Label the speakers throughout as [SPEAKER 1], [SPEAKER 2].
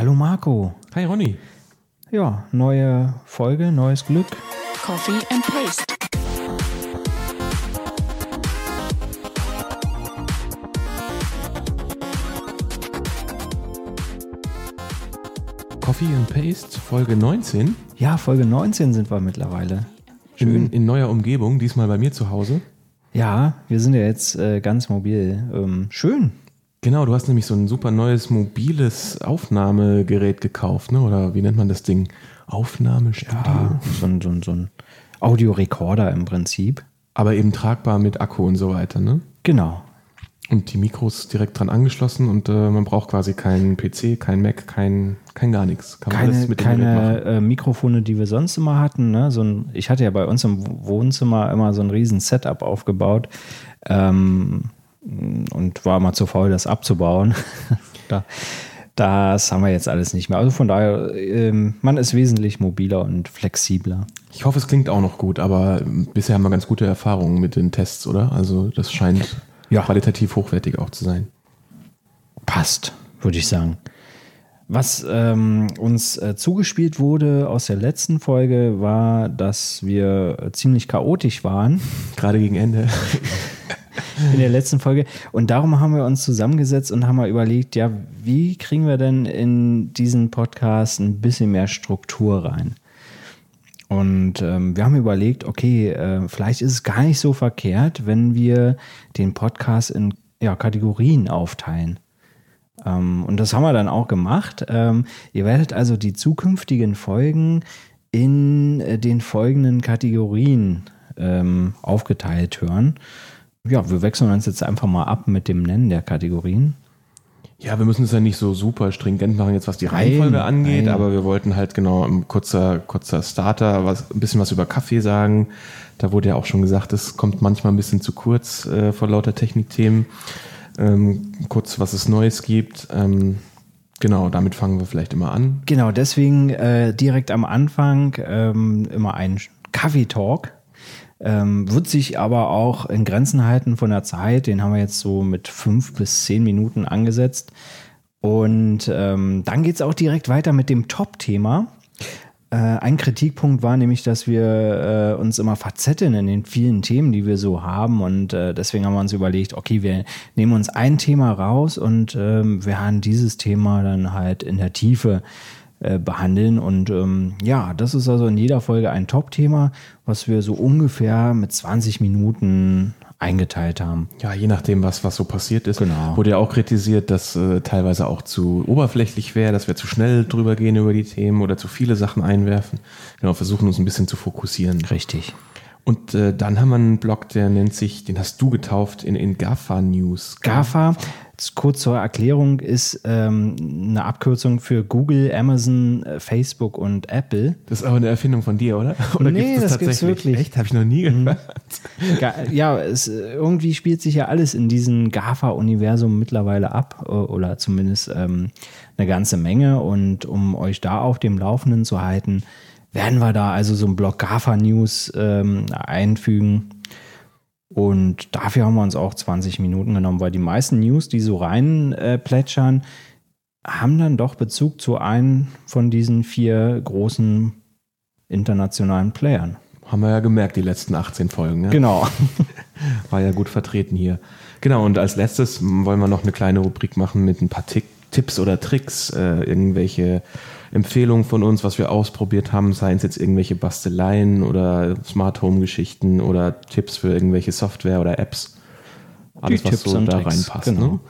[SPEAKER 1] Hallo Marco.
[SPEAKER 2] Hi Ronny.
[SPEAKER 1] Ja, neue Folge, neues Glück.
[SPEAKER 3] Coffee and Paste.
[SPEAKER 2] Coffee and Paste, Folge 19.
[SPEAKER 1] Ja, Folge 19 sind wir mittlerweile.
[SPEAKER 2] Schön. In, in neuer Umgebung, diesmal bei mir zu Hause.
[SPEAKER 1] Ja, wir sind ja jetzt äh, ganz mobil. Ähm, schön.
[SPEAKER 2] Genau, du hast nämlich so ein super neues mobiles Aufnahmegerät gekauft, ne? Oder wie nennt man das Ding? Aufnahmestudio.
[SPEAKER 1] Ja, so ein, so ein, so ein Audiorekorder im Prinzip.
[SPEAKER 2] Aber eben tragbar mit Akku und so weiter, ne?
[SPEAKER 1] Genau.
[SPEAKER 2] Und die Mikros direkt dran angeschlossen und äh, man braucht quasi keinen PC, kein Mac, kein, kein gar nichts.
[SPEAKER 1] Kann keine mit keine äh, Mikrofone, die wir sonst immer hatten. Ne? So ein, ich hatte ja bei uns im Wohnzimmer immer so ein riesen Setup aufgebaut ähm, und war mal zu faul, das abzubauen. da, das haben wir jetzt alles nicht mehr. Also von daher, ähm, man ist wesentlich mobiler und flexibler.
[SPEAKER 2] Ich hoffe, es klingt auch noch gut, aber bisher haben wir ganz gute Erfahrungen mit den Tests, oder? Also das scheint ja. qualitativ hochwertig auch zu sein.
[SPEAKER 1] Passt, würde ich sagen. Was ähm, uns äh, zugespielt wurde aus der letzten Folge war, dass wir ziemlich chaotisch waren.
[SPEAKER 2] Gerade gegen Ende.
[SPEAKER 1] in der letzten Folge. Und darum haben wir uns zusammengesetzt und haben mal überlegt, ja, wie kriegen wir denn in diesen Podcast ein bisschen mehr Struktur rein? Und ähm, wir haben überlegt, okay, äh, vielleicht ist es gar nicht so verkehrt, wenn wir den Podcast in ja, Kategorien aufteilen. Ähm, und das haben wir dann auch gemacht. Ähm, ihr werdet also die zukünftigen Folgen in äh, den folgenden Kategorien ähm, aufgeteilt hören. Ja, wir wechseln uns jetzt einfach mal ab mit dem Nennen der Kategorien.
[SPEAKER 2] Ja, wir müssen es ja nicht so super stringent machen, jetzt was die Reihenfolge nein, angeht, nein. aber wir wollten halt genau ein kurzer, kurzer Starter, was, ein bisschen was über Kaffee sagen. Da wurde ja auch schon gesagt, es kommt manchmal ein bisschen zu kurz äh, vor lauter Technikthemen. Ähm, kurz, was es Neues gibt. Ähm, genau, damit fangen wir vielleicht immer an.
[SPEAKER 1] Genau, deswegen äh, direkt am Anfang ähm, immer ein Kaffee-Talk ähm, wird sich aber auch in Grenzen halten von der Zeit. Den haben wir jetzt so mit fünf bis zehn Minuten angesetzt. Und ähm, dann geht es auch direkt weiter mit dem Top-Thema. Äh, ein Kritikpunkt war nämlich, dass wir äh, uns immer verzetteln in den vielen Themen, die wir so haben. Und äh, deswegen haben wir uns überlegt, okay, wir nehmen uns ein Thema raus und ähm, wir haben dieses Thema dann halt in der Tiefe äh, behandeln. Und ähm, ja, das ist also in jeder Folge ein Top-Thema, was wir so ungefähr mit 20 Minuten eingeteilt haben.
[SPEAKER 2] Ja, je nachdem, was, was so passiert ist. Genau. Wurde ja auch kritisiert, dass äh, teilweise auch zu oberflächlich wäre, dass wir zu schnell drüber gehen über die Themen oder zu viele Sachen einwerfen. Genau, versuchen uns ein bisschen zu fokussieren.
[SPEAKER 1] Richtig.
[SPEAKER 2] Und äh, dann haben wir einen Blog, der nennt sich, den hast du getauft in, in GAFA News.
[SPEAKER 1] GAFA, kurz zur Erklärung, ist ähm, eine Abkürzung für Google, Amazon, äh, Facebook und Apple.
[SPEAKER 2] Das ist aber eine Erfindung von dir, oder?
[SPEAKER 1] Oder nee, gibt's das, das gibt's wirklich.
[SPEAKER 2] Echt? Habe ich noch nie mhm. gehört.
[SPEAKER 1] Ja, es, irgendwie spielt sich ja alles in diesem GAFA-Universum mittlerweile ab oder zumindest ähm, eine ganze Menge. Und um euch da auf dem Laufenden zu halten, werden wir da also so ein Blog GAFA News ähm, einfügen. Und dafür haben wir uns auch 20 Minuten genommen, weil die meisten News, die so rein äh, plätschern, haben dann doch Bezug zu einem von diesen vier großen internationalen Playern.
[SPEAKER 2] Haben wir ja gemerkt, die letzten 18 Folgen. Ja?
[SPEAKER 1] Genau.
[SPEAKER 2] War ja gut vertreten hier. Genau, und als letztes wollen wir noch eine kleine Rubrik machen mit ein paar Tipps oder Tricks, äh, irgendwelche Empfehlungen von uns, was wir ausprobiert haben, seien es jetzt irgendwelche Basteleien oder Smart Home Geschichten oder Tipps für irgendwelche Software oder Apps.
[SPEAKER 1] Alles, Die was Tipps so da reinpasst. Genau. Ne?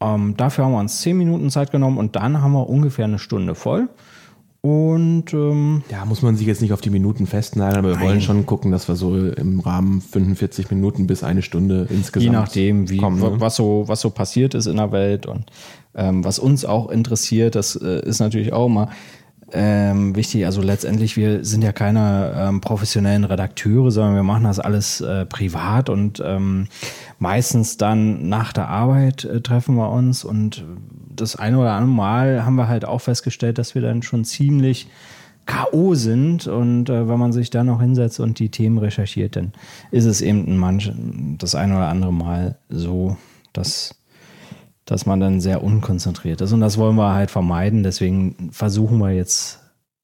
[SPEAKER 1] Ähm, dafür haben wir uns zehn Minuten Zeit genommen und dann haben wir ungefähr eine Stunde voll. Und ähm,
[SPEAKER 2] ja, muss man sich jetzt nicht auf die Minuten festnageln, aber wir nein. wollen schon gucken, dass wir so im Rahmen 45 Minuten bis eine Stunde insgesamt.
[SPEAKER 1] Je nachdem, wie, kommen, ne? was, so, was so passiert ist in der Welt und ähm, was uns auch interessiert, das äh, ist natürlich auch mal ähm, wichtig. Also letztendlich, wir sind ja keine ähm, professionellen Redakteure, sondern wir machen das alles äh, privat und ähm, meistens dann nach der Arbeit äh, treffen wir uns und das eine oder andere Mal haben wir halt auch festgestellt, dass wir dann schon ziemlich K.O. sind und äh, wenn man sich da noch hinsetzt und die Themen recherchiert, dann ist es eben manch, das eine oder andere Mal so, dass dass man dann sehr unkonzentriert ist. Und das wollen wir halt vermeiden. Deswegen versuchen wir jetzt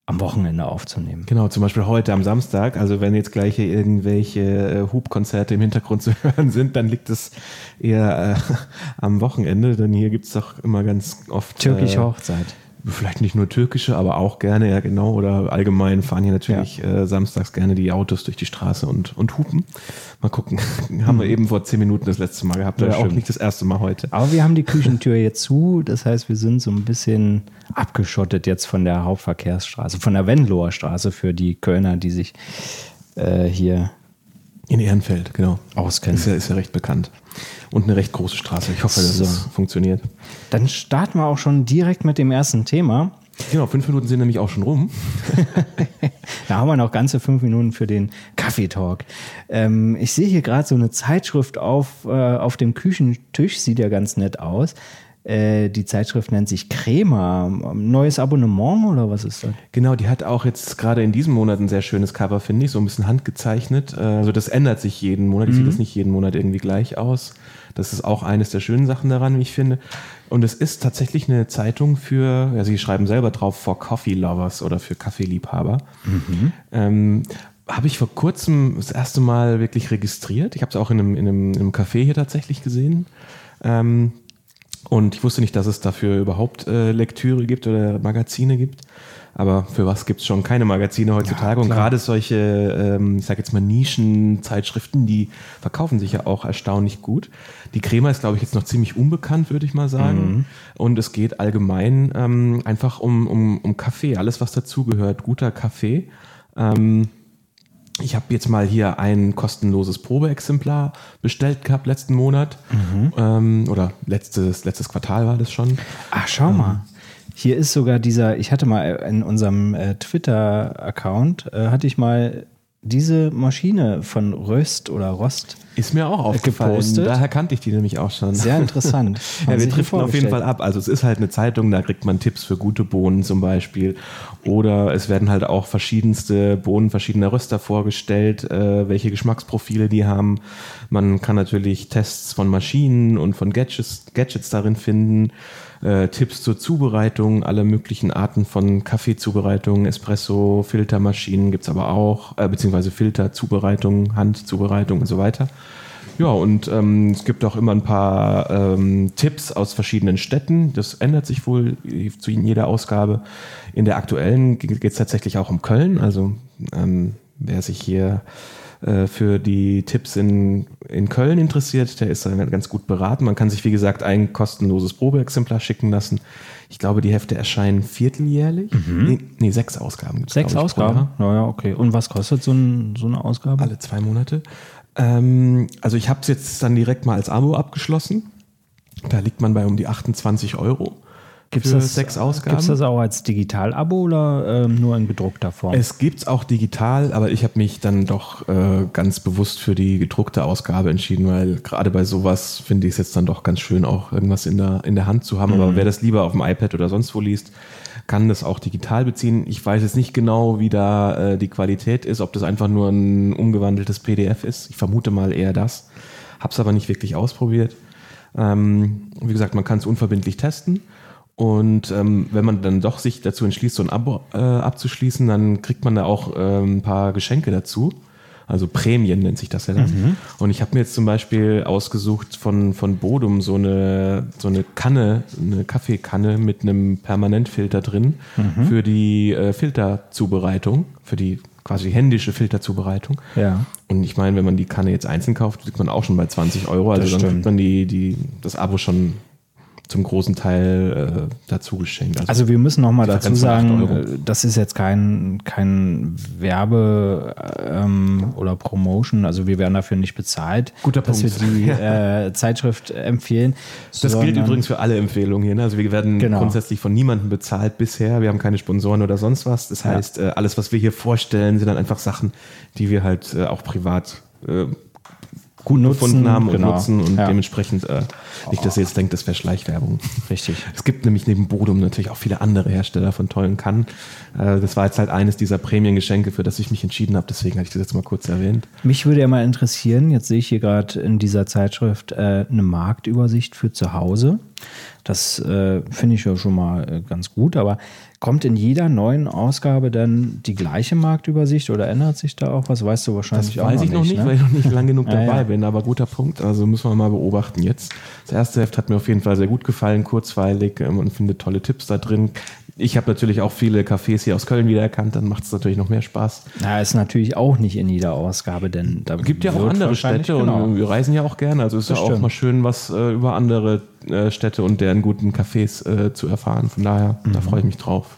[SPEAKER 1] am Wochenende aufzunehmen.
[SPEAKER 2] Genau, zum Beispiel heute am Samstag. Also wenn jetzt gleich hier irgendwelche äh, Hubkonzerte im Hintergrund zu hören sind, dann liegt es eher äh, am Wochenende, denn hier gibt es doch immer ganz oft.
[SPEAKER 1] Türkische äh, Hochzeit
[SPEAKER 2] vielleicht nicht nur türkische, aber auch gerne, ja genau, oder allgemein fahren hier natürlich ja. äh, samstags gerne die Autos durch die Straße und, und hupen. Mal gucken, haben wir hm. eben vor zehn Minuten das letzte Mal gehabt, oder auch nicht das erste Mal heute.
[SPEAKER 1] Aber wir haben die Küchentür jetzt zu, das heißt, wir sind so ein bisschen abgeschottet jetzt von der Hauptverkehrsstraße, von der Wendloher Straße für die Kölner, die sich äh, hier
[SPEAKER 2] in Ehrenfeld, genau.
[SPEAKER 1] Auskennen.
[SPEAKER 2] Ist ja, ist ja recht bekannt. Und eine recht große Straße. Ich hoffe, dass so. es funktioniert.
[SPEAKER 1] Dann starten wir auch schon direkt mit dem ersten Thema.
[SPEAKER 2] Genau, fünf Minuten sind nämlich auch schon rum.
[SPEAKER 1] da haben wir noch ganze fünf Minuten für den Kaffeetalk. Ähm, ich sehe hier gerade so eine Zeitschrift auf, äh, auf dem Küchentisch, sieht ja ganz nett aus. Äh, die Zeitschrift nennt sich Crema. Neues Abonnement oder was ist das?
[SPEAKER 2] Genau, die hat auch jetzt gerade in diesem Monat ein sehr schönes Cover, finde ich, so ein bisschen handgezeichnet. Äh, also das ändert sich jeden Monat, mhm. sieht das nicht jeden Monat irgendwie gleich aus. Das ist auch eines der schönen Sachen daran, wie ich finde. Und es ist tatsächlich eine Zeitung für, ja, sie schreiben selber drauf, for Coffee Lovers oder für Kaffeeliebhaber. Mhm. Ähm, habe ich vor kurzem das erste Mal wirklich registriert. Ich habe es auch in einem, in, einem, in einem Café hier tatsächlich gesehen. Ähm, und ich wusste nicht, dass es dafür überhaupt äh, Lektüre gibt oder Magazine gibt. Aber für was gibt es schon keine Magazine heutzutage? Ja, und gerade solche, ähm, ich sage jetzt mal Nischenzeitschriften, die verkaufen sich ja auch erstaunlich gut. Die Crema ist, glaube ich, jetzt noch ziemlich unbekannt, würde ich mal sagen. Mhm. Und es geht allgemein ähm, einfach um, um, um Kaffee, alles, was dazugehört, guter Kaffee. Ähm, ich habe jetzt mal hier ein kostenloses Probeexemplar bestellt gehabt letzten Monat. Mhm. Ähm, oder letztes, letztes Quartal war das schon.
[SPEAKER 1] Ach, schau ähm, mal. Hier ist sogar dieser, ich hatte mal in unserem äh, Twitter-Account, äh, hatte ich mal diese Maschine von Röst oder Rost
[SPEAKER 2] ist mir auch aufgefallen. Gepostet. Daher kannte ich die nämlich auch schon.
[SPEAKER 1] Sehr interessant.
[SPEAKER 2] ja, wir driften auf jeden Fall ab. Also es ist halt eine Zeitung, da kriegt man Tipps für gute Bohnen zum Beispiel. Oder es werden halt auch verschiedenste Bohnen verschiedener Röster vorgestellt, äh, welche Geschmacksprofile die haben. Man kann natürlich Tests von Maschinen und von Gadgets, Gadgets darin finden äh, Tipps zur Zubereitung, alle möglichen Arten von Kaffeezubereitung, Espresso, Filtermaschinen gibt es aber auch, äh, beziehungsweise Filterzubereitung, Handzubereitung und so weiter. Ja, und ähm, es gibt auch immer ein paar ähm, Tipps aus verschiedenen Städten. Das ändert sich wohl zu jeder Ausgabe. In der aktuellen geht es tatsächlich auch um Köln. Also ähm, wer sich hier äh, für die Tipps in, in Köln interessiert, der ist dann ganz gut beraten. Man kann sich, wie gesagt, ein kostenloses Probeexemplar schicken lassen. Ich glaube, die Hefte erscheinen vierteljährlich. Mhm. Nee, nee, sechs Ausgaben
[SPEAKER 1] gibt es. Sechs Ausgaben? Naja, okay. Und was kostet so, ein, so eine Ausgabe?
[SPEAKER 2] Alle zwei Monate. Ähm, also ich habe es jetzt dann direkt mal als Abo abgeschlossen. Da liegt man bei um die 28 Euro.
[SPEAKER 1] Gibt es sechs Ausgaben? Gibt es das auch als Digital-Abo oder ähm, nur in gedruckter Form?
[SPEAKER 2] Es gibt es auch digital, aber ich habe mich dann doch äh, ganz bewusst für die gedruckte Ausgabe entschieden, weil gerade bei sowas finde ich es jetzt dann doch ganz schön, auch irgendwas in der, in der Hand zu haben. Mhm. Aber wer das lieber auf dem iPad oder sonst wo liest, kann das auch digital beziehen. Ich weiß jetzt nicht genau, wie da äh, die Qualität ist, ob das einfach nur ein umgewandeltes PDF ist. Ich vermute mal eher das. Hab's aber nicht wirklich ausprobiert. Ähm, wie gesagt, man kann es unverbindlich testen. Und ähm, wenn man dann doch sich dazu entschließt, so ein Abo äh, abzuschließen, dann kriegt man da auch äh, ein paar Geschenke dazu. Also Prämien nennt sich das ja dann. Mhm. Und ich habe mir jetzt zum Beispiel ausgesucht von, von Bodum so eine, so eine Kanne, eine Kaffeekanne mit einem Permanentfilter drin mhm. für die äh, Filterzubereitung, für die quasi händische Filterzubereitung.
[SPEAKER 1] Ja.
[SPEAKER 2] Und ich meine, wenn man die Kanne jetzt einzeln kauft, liegt man auch schon bei 20 Euro. Also dann kriegt man die, die, das Abo schon zum großen Teil äh, dazu geschenkt.
[SPEAKER 1] Also, also wir müssen nochmal dazu sagen, äh, das ist jetzt kein, kein Werbe ähm, oder Promotion, also wir werden dafür nicht bezahlt,
[SPEAKER 2] Guter
[SPEAKER 1] dass
[SPEAKER 2] Punkt.
[SPEAKER 1] wir die äh, Zeitschrift empfehlen.
[SPEAKER 2] Das gilt übrigens für alle Empfehlungen hier. Ne? Also wir werden genau. grundsätzlich von niemandem bezahlt bisher. Wir haben keine Sponsoren oder sonst was. Das heißt, ja. äh, alles, was wir hier vorstellen, sind dann einfach Sachen, die wir halt äh, auch privat äh, gut nutzen, gefunden haben und genau. nutzen und ja. dementsprechend äh, nicht, dass ihr jetzt denkt, das wäre Schleichwerbung.
[SPEAKER 1] Richtig.
[SPEAKER 2] Es gibt nämlich neben Bodum natürlich auch viele andere Hersteller von tollen Kannen. Äh, das war jetzt halt eines dieser Prämiengeschenke, für das ich mich entschieden habe, deswegen hatte ich das jetzt mal kurz erwähnt.
[SPEAKER 1] Mich würde ja mal interessieren, jetzt sehe ich hier gerade in dieser Zeitschrift äh, eine Marktübersicht für zu Hause. Das äh, finde ich ja schon mal äh, ganz gut, aber kommt in jeder neuen Ausgabe dann die gleiche Marktübersicht oder ändert sich da auch was? Weißt du wahrscheinlich
[SPEAKER 2] das
[SPEAKER 1] auch
[SPEAKER 2] weiß ich noch nicht,
[SPEAKER 1] ne?
[SPEAKER 2] weil ich noch nicht lang genug
[SPEAKER 1] Ja,
[SPEAKER 2] dabei
[SPEAKER 1] ja.
[SPEAKER 2] bin, aber guter Punkt. Also müssen wir mal beobachten jetzt. Das erste Heft hat mir auf jeden Fall sehr gut gefallen, kurzweilig ähm, und finde tolle Tipps da drin. Ich habe natürlich auch viele Cafés hier aus Köln wiedererkannt, dann macht es natürlich noch mehr Spaß.
[SPEAKER 1] Na, ist natürlich auch nicht in jeder Ausgabe, denn da
[SPEAKER 2] gibt ja auch andere Städte
[SPEAKER 1] genau.
[SPEAKER 2] und wir reisen ja auch gerne. Also ist
[SPEAKER 1] Das
[SPEAKER 2] ja auch mal schön, was äh, über andere äh, Städte und deren guten Cafés äh, zu erfahren. Von daher,
[SPEAKER 1] Mhm.
[SPEAKER 2] da freue ich mich drauf.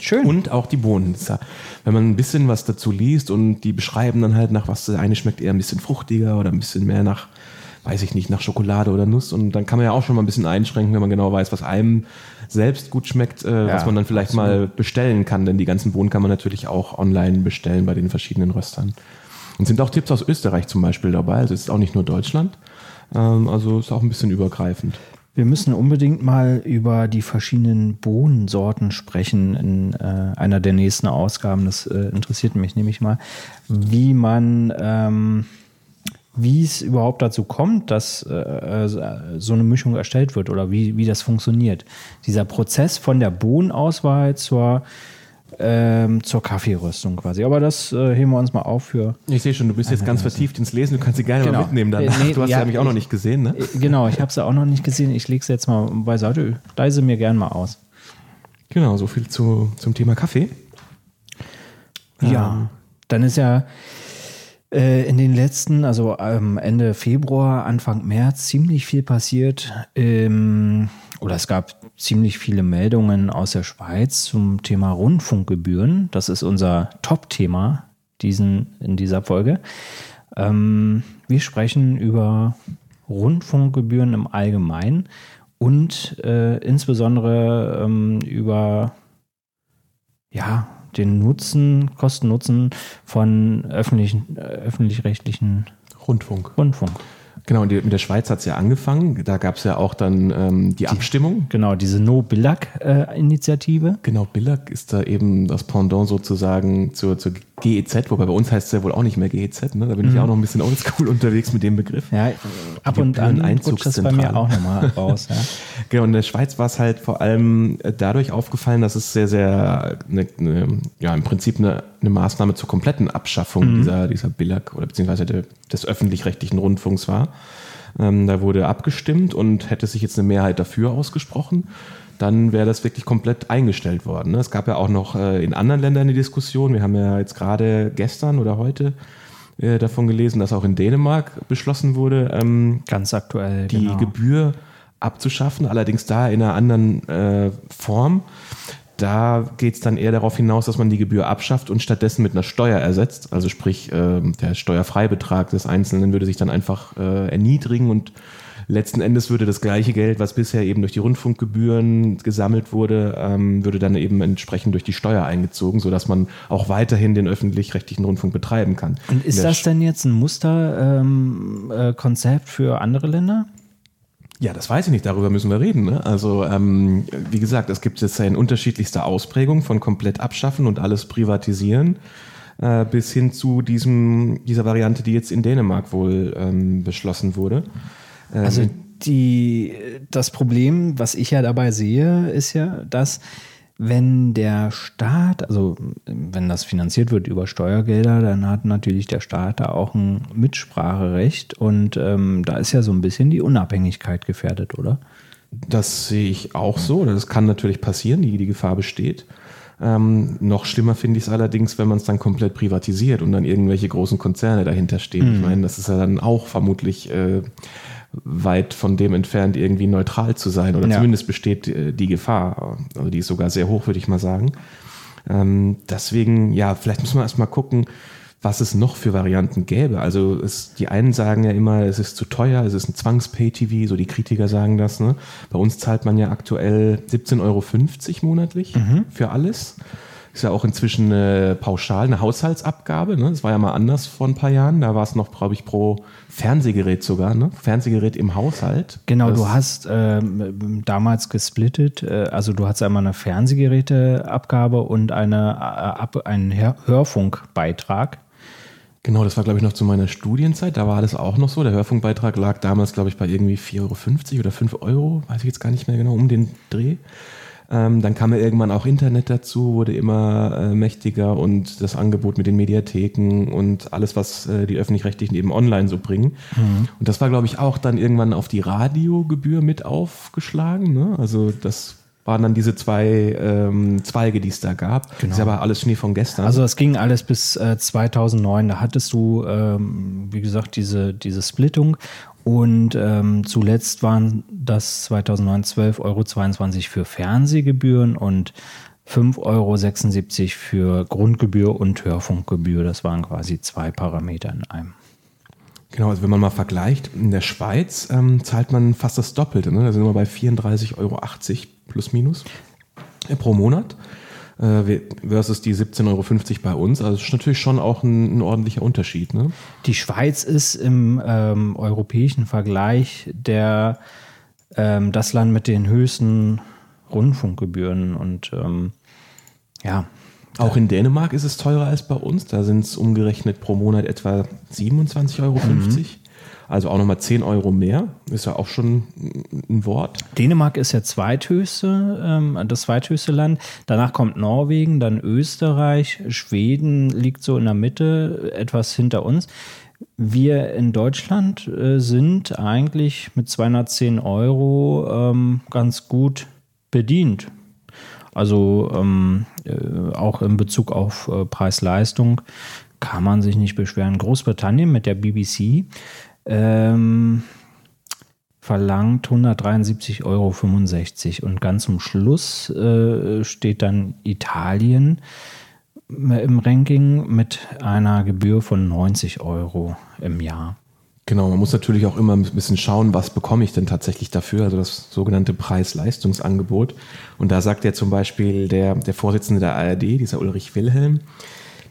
[SPEAKER 1] Schön.
[SPEAKER 2] Und auch die Bohnen. Wenn man ein bisschen was dazu liest und die beschreiben dann halt nach was, der eine schmeckt eher ein bisschen fruchtiger oder ein bisschen mehr nach, weiß ich nicht, nach Schokolade oder Nuss. Und dann kann man ja auch schon mal ein bisschen einschränken, wenn man genau weiß, was einem selbst gut schmeckt, äh,
[SPEAKER 1] Ja,
[SPEAKER 2] was man dann vielleicht mal bestellen kann. Denn die ganzen Bohnen kann man natürlich auch online bestellen bei den verschiedenen Röstern. Und sind auch Tipps aus Österreich zum Beispiel dabei. Also es ist auch nicht nur Deutschland. Ähm, also ist auch ein bisschen übergreifend.
[SPEAKER 1] Wir müssen unbedingt mal über die verschiedenen Bohnensorten sprechen in äh, einer der nächsten Ausgaben. Das äh, interessiert mich nämlich mal, wie man, ähm, wie es überhaupt dazu kommt, dass äh, äh, so eine Mischung erstellt wird oder wie, wie das funktioniert. Dieser Prozess von der Bohnenauswahl zur, ähm, zur Kaffeeröstung quasi. Aber das äh, heben wir uns mal auf für
[SPEAKER 2] Ich sehe schon, du bist jetzt ganz vertieft ins Lesen. Du kannst sie gerne
[SPEAKER 1] Genau.
[SPEAKER 2] mal mitnehmen danach.
[SPEAKER 1] Äh, nee,
[SPEAKER 2] du hast
[SPEAKER 1] ja,
[SPEAKER 2] ja, nämlich auch noch
[SPEAKER 1] ich-
[SPEAKER 2] nicht gesehen, ne?
[SPEAKER 1] Äh, Genau, ich habe sie auch noch nicht gesehen. Ich lege sie jetzt mal beiseite. Leise mir gern mal aus.
[SPEAKER 2] Genau, so viel zu, zum Thema Kaffee.
[SPEAKER 1] Ja, dann ist ja äh, in den letzten, also ähm, Ende Februar, Anfang März, ziemlich viel passiert. Ähm, oder es gab ziemlich viele Meldungen aus der Schweiz zum Thema Rundfunkgebühren. Das ist unser Top-Thema in dieser Folge. Ähm, wir sprechen über Rundfunkgebühren im Allgemeinen und äh, insbesondere ähm, über ja, den Nutzen, Kosten-Nutzen von öffentlichen, äh, öffentlich-rechtlichen
[SPEAKER 2] Rundfunk.
[SPEAKER 1] Rundfunk.
[SPEAKER 2] Genau, und die, mit der Schweiz hat es ja angefangen. Da gab es ja auch dann ähm, die, Abstimmung.
[SPEAKER 1] Genau, diese No-Billag-Initiative.
[SPEAKER 2] Genau, Billag ist da eben das Pendant sozusagen zur, zur GEZ, wobei bei uns heißt es ja wohl auch nicht mehr GEZ. Ne? Da bin ich ja auch noch ein bisschen oldschool unterwegs mit dem Begriff.
[SPEAKER 1] ja, ab und an rutscht das bei mir auch nochmal raus. Ja.
[SPEAKER 2] Genau, in der Schweiz war es halt vor allem äh, dadurch aufgefallen, dass es sehr, sehr, eine, eine, ja, im Prinzip eine, eine Maßnahme zur kompletten Abschaffung dieser, dieser Billag oder beziehungsweise der, des öffentlich-rechtlichen Rundfunks war. Ähm, da wurde abgestimmt und hätte sich jetzt eine Mehrheit dafür ausgesprochen, dann wäre das wirklich komplett eingestellt worden. Ne? Es gab ja auch noch äh, in anderen Ländern eine Diskussion. Wir haben ja jetzt gerade gestern oder heute äh, davon gelesen, dass auch in Dänemark beschlossen wurde, ähm,
[SPEAKER 1] Ganz aktuell.
[SPEAKER 2] die
[SPEAKER 1] genau.
[SPEAKER 2] Gebühr abzuschaffen, allerdings da in einer anderen äh, Form. Da geht es dann eher darauf hinaus, dass man die Gebühr abschafft und stattdessen mit einer Steuer ersetzt. Also sprich, äh, der Steuerfreibetrag des Einzelnen würde sich dann einfach erniedrigen und letzten Endes würde das gleiche Geld, was bisher eben durch die Rundfunkgebühren gesammelt wurde, ähm, würde dann eben entsprechend durch die Steuer eingezogen, sodass man auch weiterhin den öffentlich-rechtlichen Rundfunk betreiben kann.
[SPEAKER 1] Und ist das denn jetzt ein Musterkonzept ähm, äh, Konzept für andere Länder?
[SPEAKER 2] Ja, das weiß ich nicht, darüber müssen wir reden. Ne? Also, ähm, wie gesagt, es gibt jetzt ja in unterschiedlichster Ausprägung von komplett abschaffen und alles privatisieren äh, bis hin zu diesem, dieser Variante, die jetzt in Dänemark wohl ähm, beschlossen wurde. Ähm,
[SPEAKER 1] Also die, das Problem, was ich ja dabei sehe, ist ja, dass wenn der Staat, also wenn das finanziert wird über Steuergelder, dann hat natürlich der Staat da auch ein Mitspracherecht und ähm, da ist ja so ein bisschen die Unabhängigkeit gefährdet, oder?
[SPEAKER 2] Das sehe ich auch so. Das kann natürlich passieren, die, die Gefahr besteht. Ähm, noch schlimmer finde ich es allerdings, wenn man es dann komplett privatisiert und dann irgendwelche großen Konzerne dahinter stehen. Ich meine, das ist ja dann auch vermutlich äh, weit von dem entfernt, irgendwie neutral zu sein. Oder
[SPEAKER 1] Ja.
[SPEAKER 2] zumindest besteht äh, die Gefahr. Also die ist sogar sehr hoch, würde ich mal sagen. Ähm, deswegen, ja, vielleicht müssen wir erstmal gucken, was es noch für Varianten gäbe. Also es, die einen sagen ja immer, es ist zu teuer, es ist ein Zwangs-Pay-TV, so die Kritiker sagen das. Ne? Bei uns zahlt man ja aktuell 17,50 Euro monatlich für alles. Ist ja auch inzwischen eine pauschal, eine Haushaltsabgabe. Ne? Das war ja mal anders vor ein paar Jahren. Da war es noch, glaube ich, pro Fernsehgerät sogar. Ne? Fernsehgerät im Haushalt.
[SPEAKER 1] Genau,
[SPEAKER 2] das,
[SPEAKER 1] du hast ähm, damals gesplittet, äh, also du hast einmal eine Fernsehgeräteabgabe und eine, äh, ab, einen Hör Hörfunkbeitrag.
[SPEAKER 2] Genau, das war, glaube ich, noch zu meiner Studienzeit. Da war das auch noch so. Der Hörfunkbeitrag lag damals, glaube ich, bei irgendwie 4,50 Euro oder 5 Euro, weiß ich jetzt gar nicht mehr genau, um den Dreh. Ähm, dann kam ja irgendwann auch Internet dazu, wurde immer äh, mächtiger und das Angebot mit den Mediatheken und alles, was äh, die öffentlich-rechtlichen eben online so bringen. Mhm. Und das war, glaube ich, auch dann irgendwann auf die Radiogebühr mit aufgeschlagen. Ne? Also das waren dann diese zwei ähm, Zweige, die es da gab. Genau. Das ist aber alles Schnee von gestern.
[SPEAKER 1] Also es ging alles bis äh, 2009. Da hattest du, ähm, wie gesagt, diese, diese Splittung. Und ähm, zuletzt waren das 2009 12,22 Euro für Fernsehgebühren und 5,76 Euro für Grundgebühr und Hörfunkgebühr. Das waren quasi zwei Parameter in einem.
[SPEAKER 2] Genau, also wenn man mal vergleicht, in der Schweiz ähm, zahlt man fast das Doppelte. Ne? Da sind wir bei 34,80 Euro plus minus äh, pro Monat versus die 17,50 Euro bei uns. Also das ist natürlich schon auch ein, ein ordentlicher Unterschied. Ne?
[SPEAKER 1] Die Schweiz ist im ähm, europäischen Vergleich der, ähm, das Land mit den höchsten Rundfunkgebühren und ähm, ja.
[SPEAKER 2] Auch in Dänemark ist es teurer als bei uns. Da sind es umgerechnet pro Monat etwa 27,50 Euro. Mhm. Also auch nochmal 10 Euro mehr. Ist ja auch schon ein Wort.
[SPEAKER 1] Dänemark ist ja zweithöchste, ähm, das zweithöchste Land. Danach kommt Norwegen, dann Österreich. Schweden liegt so in der Mitte, etwas hinter uns. Wir in Deutschland äh, sind eigentlich mit 210 Euro ähm, ganz gut bedient. Also ähm, äh, auch in Bezug auf äh, Preis-Leistung kann man sich nicht beschweren. Großbritannien mit der BBC ähm, verlangt 173,65 Euro. Und ganz zum Schluss äh, steht dann Italien im Ranking mit einer Gebühr von 90 Euro im Jahr.
[SPEAKER 2] Genau, man muss natürlich auch immer ein bisschen schauen, was bekomme ich denn tatsächlich dafür, also das sogenannte Preis-Leistungsangebot. Und da sagt ja zum Beispiel der, der Vorsitzende der ARD, dieser Ulrich Wilhelm,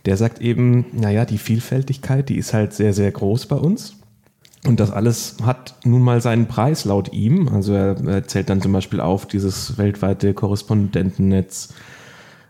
[SPEAKER 2] der sagt eben, naja, die Vielfältigkeit, die ist halt sehr, sehr groß bei uns. Und das alles hat nun mal seinen Preis laut ihm. Also er, zählt dann zum Beispiel auf dieses weltweite Korrespondentennetz,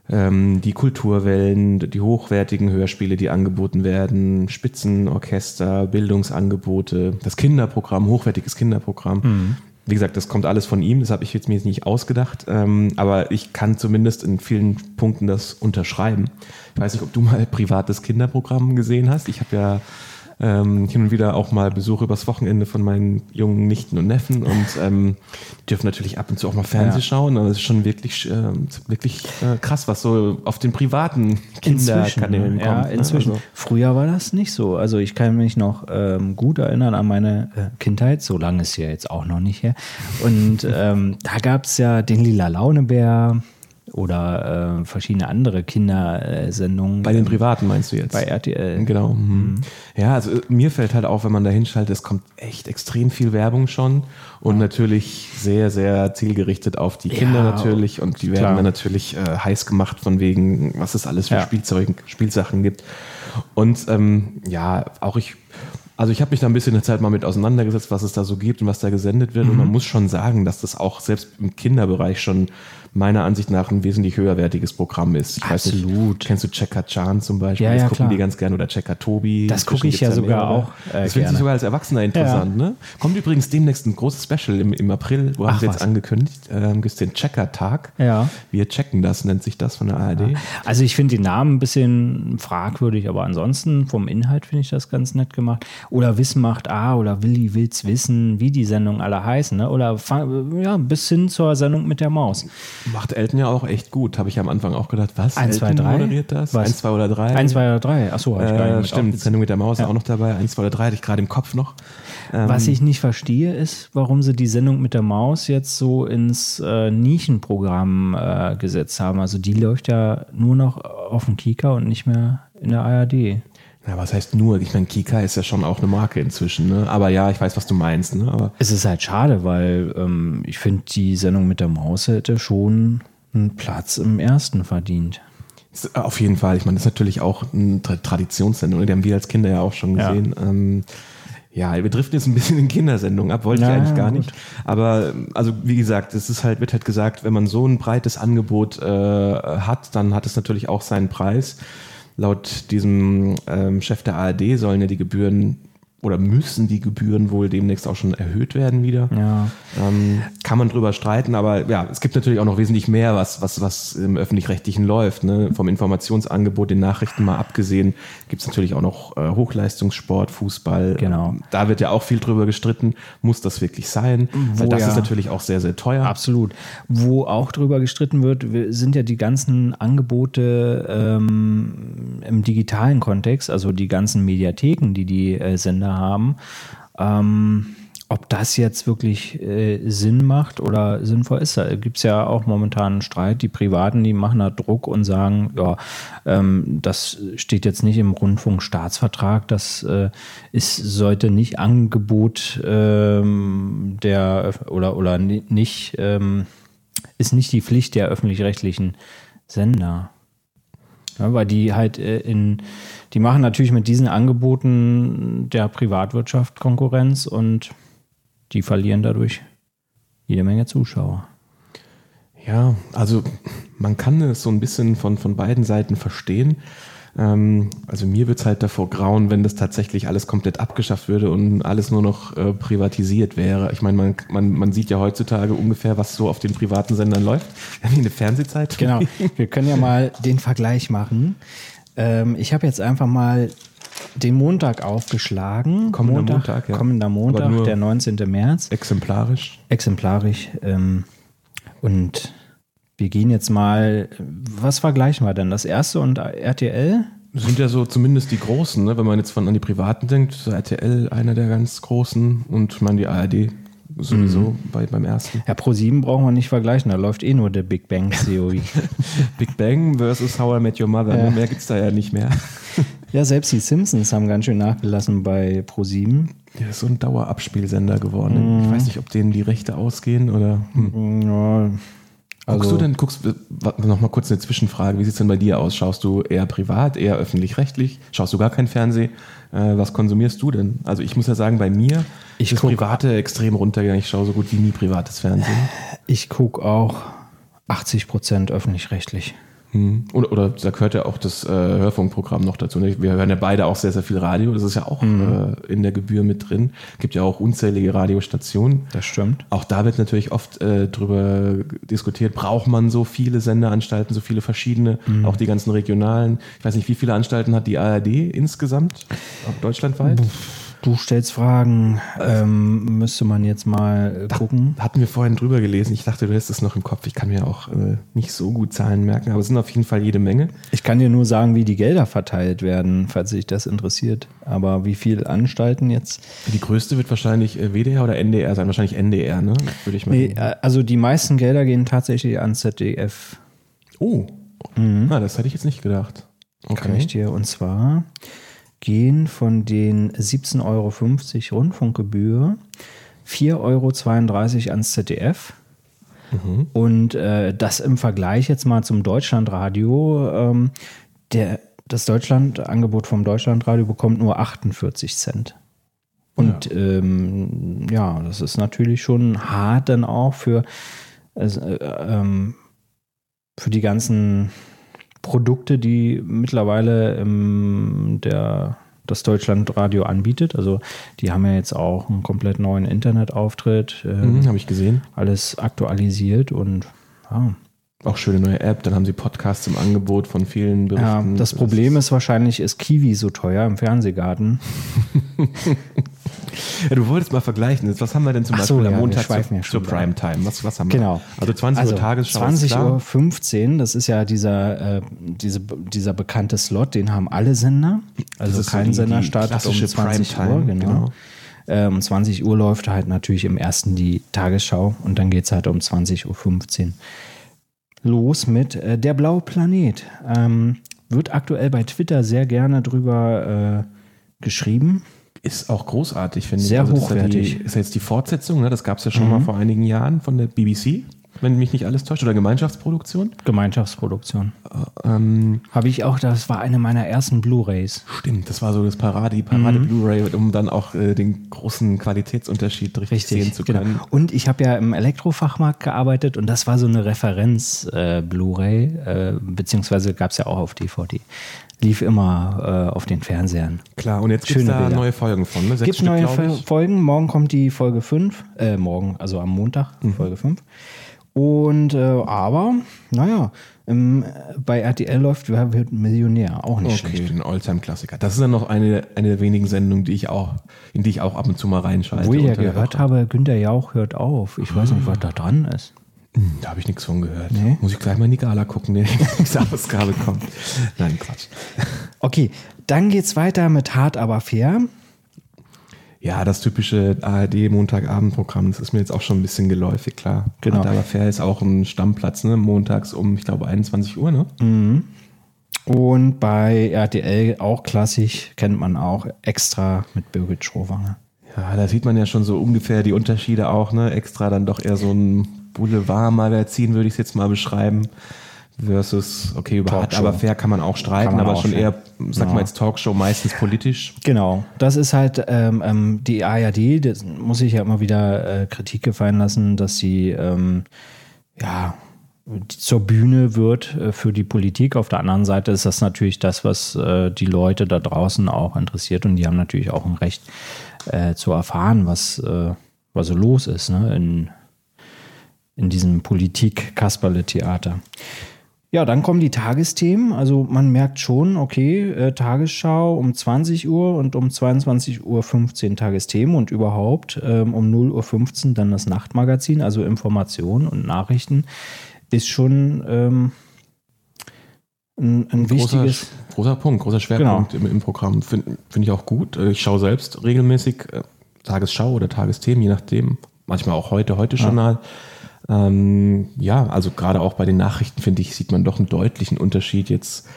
[SPEAKER 2] ähm, die Kulturwellen, die hochwertigen Hörspiele, die angeboten werden, Spitzenorchester, Bildungsangebote, das Kinderprogramm, hochwertiges Kinderprogramm. Mhm. Wie gesagt, das kommt alles von ihm, das habe ich jetzt mir jetzt nicht ausgedacht, ähm, aber ich kann zumindest in vielen Punkten das unterschreiben. Ich weiß nicht, ob du mal privates Kinderprogramm gesehen hast. Ich habe ja ähm, hin und wieder auch mal Besuche übers Wochenende von meinen jungen Nichten und Neffen und ähm, dürfen natürlich ab und zu auch mal Fernsehen ja. schauen, aber es ist schon wirklich, äh, wirklich äh, krass, was so auf den privaten Kinderkanälen
[SPEAKER 1] kommt. Ja, ne? inzwischen. Also. Früher war das nicht so. Also ich kann mich noch ähm, gut erinnern an meine äh, Kindheit, so lange ist ja jetzt auch noch nicht her. Und ähm, da gab es ja den Lila Launebär, oder äh, verschiedene andere Kindersendungen.
[SPEAKER 2] Bei den privaten meinst du jetzt?
[SPEAKER 1] Bei RTL.
[SPEAKER 2] Genau. Mhm. mhm. Ja, also äh, mir fällt halt auf, wenn man da hinschaltet, es kommt echt extrem viel Werbung schon und ja. natürlich sehr, sehr zielgerichtet auf die Kinder ja, natürlich und die werden klar. dann natürlich äh, heiß gemacht von wegen, was es alles für ja. Spielzeug, Spielsachen gibt. Und ähm, ja, auch ich also ich habe mich da ein bisschen eine Zeit mal mit auseinandergesetzt, was es da so gibt und was da gesendet wird. Mhm. Und man muss schon sagen, dass das auch selbst im Kinderbereich schon meiner Ansicht nach ein wesentlich höherwertiges Programm ist.
[SPEAKER 1] Ich Absolut.
[SPEAKER 2] Nicht, kennst du Checker Chan zum Beispiel?
[SPEAKER 1] Ja, ja,
[SPEAKER 2] das gucken
[SPEAKER 1] klar.
[SPEAKER 2] die ganz gerne oder Checker Tobi.
[SPEAKER 1] Das gucke ich ja sogar auch.
[SPEAKER 2] Äh, das finde ich sogar als Erwachsener interessant. Ja. Ne? Kommt übrigens demnächst ein großes Special im, im April, wo haben sie jetzt was. angekündigt. Ähm, gibt es den Checker-Tag.
[SPEAKER 1] Ja.
[SPEAKER 2] Wir checken das, nennt sich das von der ARD.
[SPEAKER 1] Also ich finde den Namen ein bisschen fragwürdig, aber ansonsten vom Inhalt finde ich das ganz nett gemacht. Oder Wissen macht A oder Willi will's wissen, wie die Sendungen alle heißen. Ne? Oder ja, bis hin zur Sendung mit der Maus.
[SPEAKER 2] Macht Elton ja auch echt gut. Habe ich am Anfang auch gedacht, was?
[SPEAKER 1] 1, 2, 3?
[SPEAKER 2] moderiert das?
[SPEAKER 1] Was?
[SPEAKER 2] 1, 2 oder 3?
[SPEAKER 1] 1, 2 oder 3. Achso,
[SPEAKER 2] habe ich gar nicht Stimmt, Sendung mit der Maus ja. auch noch dabei. 1, 2 oder 3 hatte ich gerade im Kopf noch.
[SPEAKER 1] Ähm, was ich nicht verstehe, ist, warum sie die Sendung mit der Maus jetzt so ins äh, Nischenprogramm äh, gesetzt haben. Also die läuft ja nur noch auf dem Kika und nicht mehr in der ARD.
[SPEAKER 2] Ja, was heißt nur? Ich meine, Kika ist ja schon auch eine Marke inzwischen, ne? Aber ja, ich weiß, was du meinst, ne? Aber
[SPEAKER 1] es ist halt schade, weil ähm, ich finde, die Sendung mit der Maus hätte schon einen Platz im ersten verdient.
[SPEAKER 2] Auf jeden Fall. Ich meine, das ist natürlich auch eine Traditionssendung. Die haben wir als Kinder ja auch schon gesehen. Ja. Ähm, ja, wir driften jetzt ein bisschen in Kindersendungen ab, wollte ich eigentlich gar gut. nicht. Aber also wie gesagt, es ist halt, wird halt gesagt, wenn man so ein breites Angebot äh, hat, dann hat es natürlich auch seinen Preis. Laut diesem ähm, Chef der ARD sollen ja die Gebühren oder müssen die Gebühren wohl demnächst auch schon erhöht werden wieder.
[SPEAKER 1] Ja.
[SPEAKER 2] Ähm, kann man drüber streiten, aber ja, es gibt natürlich auch noch wesentlich mehr, was, was, was im Öffentlich-Rechtlichen läuft. Ne? Vom Informationsangebot, den Nachrichten mal abgesehen, gibt es natürlich auch noch äh, Hochleistungssport, Fußball.
[SPEAKER 1] Genau.
[SPEAKER 2] Ähm, da wird ja auch viel drüber gestritten. Muss das wirklich sein?
[SPEAKER 1] Wo
[SPEAKER 2] Weil das
[SPEAKER 1] ja-
[SPEAKER 2] ist natürlich auch sehr, sehr teuer.
[SPEAKER 1] Absolut. Wo auch drüber gestritten wird, wir- sind ja die ganzen Angebote ähm, im digitalen Kontext, also die ganzen Mediatheken, die die äh, Sender haben. Ähm, ob das jetzt wirklich äh, Sinn macht oder sinnvoll ist, da gibt es ja auch momentan einen Streit. Die Privaten, die machen da Druck und sagen, ja, ähm, das steht jetzt nicht im Rundfunkstaatsvertrag, das äh, ist, sollte nicht Angebot ähm, der oder, oder ni- nicht, ähm, ist nicht die Pflicht der öffentlich-rechtlichen Sender. Ja, weil die halt äh, in, die machen natürlich mit diesen Angeboten der Privatwirtschaft Konkurrenz und die verlieren dadurch jede Menge Zuschauer.
[SPEAKER 2] Ja, also man kann es so ein bisschen von, von beiden Seiten verstehen. Ähm, also mir wird es halt davor grauen, wenn das tatsächlich alles komplett abgeschafft würde und alles nur noch äh, privatisiert wäre. Ich meine, man, man, man sieht ja heutzutage ungefähr, was so auf den privaten Sendern läuft. Wir haben hier eine Fernsehzeit.
[SPEAKER 1] Genau. Wir können ja mal den Vergleich machen. Ähm, ich habe jetzt einfach mal den Montag aufgeschlagen.
[SPEAKER 2] Kommender Montag, ja.
[SPEAKER 1] Kommender Montag, der 19. März.
[SPEAKER 2] Exemplarisch.
[SPEAKER 1] Exemplarisch. Ähm, und wir gehen jetzt mal, was vergleichen wir denn? Das erste und RTL?
[SPEAKER 2] Sind ja so zumindest die Großen, ne? wenn man jetzt von an die Privaten denkt, so RTL einer der ganz Großen und man die ARD sowieso
[SPEAKER 1] Mhm.
[SPEAKER 2] bei, beim ersten.
[SPEAKER 1] Ja, Pro 7 brauchen wir nicht vergleichen, da läuft eh nur der Big Bang Theory.
[SPEAKER 2] Big Bang versus How I Met Your Mother.
[SPEAKER 1] Ja.
[SPEAKER 2] Mehr gibt's da ja nicht mehr.
[SPEAKER 1] ja, selbst die Simpsons haben ganz schön nachgelassen bei Pro 7.
[SPEAKER 2] Der ist so ein Dauerabspielsender geworden. Ich weiß nicht, ob denen die Rechte ausgehen oder. Hm.
[SPEAKER 1] Ja,
[SPEAKER 2] Guckst
[SPEAKER 1] also,
[SPEAKER 2] du denn, guckst, noch mal kurz eine Zwischenfrage, wie sieht's denn bei dir aus? Schaust du eher privat, eher öffentlich-rechtlich? Schaust du gar kein Fernsehen? Äh, was konsumierst du denn? Also ich muss ja sagen, bei mir
[SPEAKER 1] Ich
[SPEAKER 2] ist
[SPEAKER 1] guck-
[SPEAKER 2] Private extrem runtergegangen. Ich schaue so gut wie nie privates Fernsehen.
[SPEAKER 1] ich gucke auch 80 Prozent öffentlich-rechtlich.
[SPEAKER 2] Hm. Oder, oder da gehört ja auch das äh, Hörfunkprogramm noch dazu. ne? Wir hören ja beide auch sehr, sehr viel Radio. Das ist ja auch äh, in der Gebühr mit drin. Gibt ja auch unzählige Radiostationen.
[SPEAKER 1] Das stimmt.
[SPEAKER 2] Auch da wird natürlich oft äh, drüber diskutiert, braucht man so viele Sendeanstalten, so viele verschiedene, auch die ganzen regionalen. Ich weiß nicht, wie viele Anstalten hat die ARD insgesamt, auch deutschlandweit?
[SPEAKER 1] Du stellst Fragen, ähm, müsste man jetzt mal äh, gucken.
[SPEAKER 2] Hatten wir vorhin drüber gelesen. Ich dachte, du hättest es noch im Kopf. Ich kann mir auch äh, nicht so gut Zahlen merken, aber es sind auf jeden Fall jede Menge.
[SPEAKER 1] Ich kann dir nur sagen, wie die Gelder verteilt werden, falls sich das interessiert. Aber wie viele Anstalten jetzt?
[SPEAKER 2] Die größte wird wahrscheinlich äh, WDR oder NDR sein. Wahrscheinlich NDR, ne? Würde ich mal
[SPEAKER 1] Nee, äh, also die meisten Gelder gehen tatsächlich an ZDF.
[SPEAKER 2] Oh, Na, das hätte ich jetzt nicht gedacht.
[SPEAKER 1] Kann ich dir. Und zwar gehen von den 17,50 Euro Rundfunkgebühr 4,32 Euro ans ZDF. Und äh, das im Vergleich jetzt mal zum Deutschlandradio. Ähm, der, das Deutschlandangebot vom Deutschlandradio bekommt nur 48 Cent. Und ja. Ähm, ja, das ist natürlich schon hart dann auch für, äh, ähm, für die ganzen Produkte, die mittlerweile ähm, der, das Deutschlandradio anbietet. Also die haben ja jetzt auch einen komplett neuen Internetauftritt.
[SPEAKER 2] Ähm, mhm, Habe ich gesehen.
[SPEAKER 1] Alles aktualisiert und ja.
[SPEAKER 2] Auch schöne neue App, dann haben sie Podcasts im Angebot von vielen Berichten.
[SPEAKER 1] Ja, das Problem ist wahrscheinlich, ist Kiwi so teuer im Fernsehgarten.
[SPEAKER 2] ja, du wolltest mal vergleichen. Was haben wir denn zum
[SPEAKER 1] Ach
[SPEAKER 2] Beispiel
[SPEAKER 1] so,
[SPEAKER 2] am
[SPEAKER 1] ja,
[SPEAKER 2] Montag
[SPEAKER 1] wir
[SPEAKER 2] zur, zur Primetime? Was, was haben
[SPEAKER 1] genau.
[SPEAKER 2] wir? Also 20
[SPEAKER 1] also
[SPEAKER 2] Uhr Tagesschau.
[SPEAKER 1] 20 Uhr 15, das ist ja dieser, äh, diese, dieser bekannte Slot, den haben alle Sender. Also kein
[SPEAKER 2] so die,
[SPEAKER 1] Sender startet um 20
[SPEAKER 2] Primetime,
[SPEAKER 1] Uhr, genau. genau. Äh, um 20 Uhr läuft halt natürlich im ersten die Tagesschau und dann geht es halt um 20.15 Uhr los mit äh, Der blaue Planet. Ähm, wird aktuell bei Twitter sehr gerne drüber äh, geschrieben.
[SPEAKER 2] Ist auch großartig, finde ich.
[SPEAKER 1] Sehr
[SPEAKER 2] also
[SPEAKER 1] hochwertig.
[SPEAKER 2] Ist ja, die, ist ja jetzt die Fortsetzung, ne? das gab es ja schon mhm. mal vor einigen Jahren von der BBC. Wenn mich nicht alles täuscht, oder Gemeinschaftsproduktion?
[SPEAKER 1] Gemeinschaftsproduktion. Ähm, Habe ich auch, das war eine meiner ersten Blu-Rays.
[SPEAKER 2] Stimmt, das war so das Parade, die Parade-Blu-Ray, um dann auch äh, den großen Qualitätsunterschied richtig, richtig sehen zu genau. können.
[SPEAKER 1] Genau. Und ich habe ja im Elektrofachmarkt gearbeitet und das war so eine Referenz-Blu-Ray, äh, äh, beziehungsweise gab es ja auch auf DVD lief immer äh, auf den Fernsehern.
[SPEAKER 2] Klar, und jetzt gibt es da Bilder. neue Folgen von, ne?
[SPEAKER 1] Gibt neue Folgen. Morgen kommt die Folge 5. Äh, morgen, also am Montag, mhm. Folge 5. Und äh, aber, naja, im, bei RTL läuft Wer wird Millionär, auch nicht okay, schlecht.
[SPEAKER 2] Okay, ein Alltime-Klassiker. Das ist dann noch eine, eine der wenigen Sendungen, die ich auch, in die ich auch ab und zu mal reinschalte.
[SPEAKER 1] Wo ich ja gehört habe, Günther Jauch hört auf. Ich weiß nicht, was da dran ist.
[SPEAKER 2] Hm, da habe ich nichts von gehört. Nee? Muss ich gleich mal in die Gala gucken, die nächste Ausgabe kommt. Nein, Quatsch.
[SPEAKER 1] Okay, dann geht's weiter mit Hart aber fair.
[SPEAKER 2] Ja, das typische ARD-Montagabendprogramm, das ist mir jetzt auch schon ein bisschen geläufig, klar. Genau. Aber fair ist auch ein Stammplatz, ne? Montags um, ich glaube, 21 Uhr, ne?
[SPEAKER 1] Mhm. Und bei RTL auch klassisch, kennt man auch, extra mit Birgit Schrowanger.
[SPEAKER 2] Ja, da sieht man ja schon so ungefähr die Unterschiede auch, ne? Extra dann doch eher so ein Boulevardmagazin, würde ich es jetzt mal beschreiben. Versus, okay, über hart, aber fair kann man auch streiten, man aber auch schon eher, sag ja. mal jetzt Talkshow, meistens politisch.
[SPEAKER 1] Genau, das ist halt ähm, ähm die ARD, das muss ich ja immer wieder äh, Kritik gefallen lassen, dass sie ähm, ja zur Bühne wird äh, für die Politik. Auf der anderen Seite ist das natürlich das, was äh, die Leute da draußen auch interessiert und die haben natürlich auch ein Recht äh, zu erfahren, was, äh, was so los ist ne, in in diesem Politik-Kasperle-Theater. Ja, dann kommen die Tagesthemen. Also man merkt schon, okay, äh, Tagesschau um 20 Uhr und um 22.15 Uhr Tagesthemen und überhaupt ähm, um 0.15 Uhr dann das Nachtmagazin, also Informationen und Nachrichten, ist schon ähm, ein, ein, wichtiges.
[SPEAKER 2] Großer, großer Punkt, großer Schwerpunkt genau. im, im, Programm. Finde find ich auch gut. Äh, ich schaue selbst regelmäßig äh, Tagesschau oder Tagesthemen, je nachdem. Manchmal auch heute, heute Journal. Ja ähm, ja, also gerade auch bei den Nachrichten, finde ich, sieht man doch einen deutlichen Unterschied jetzt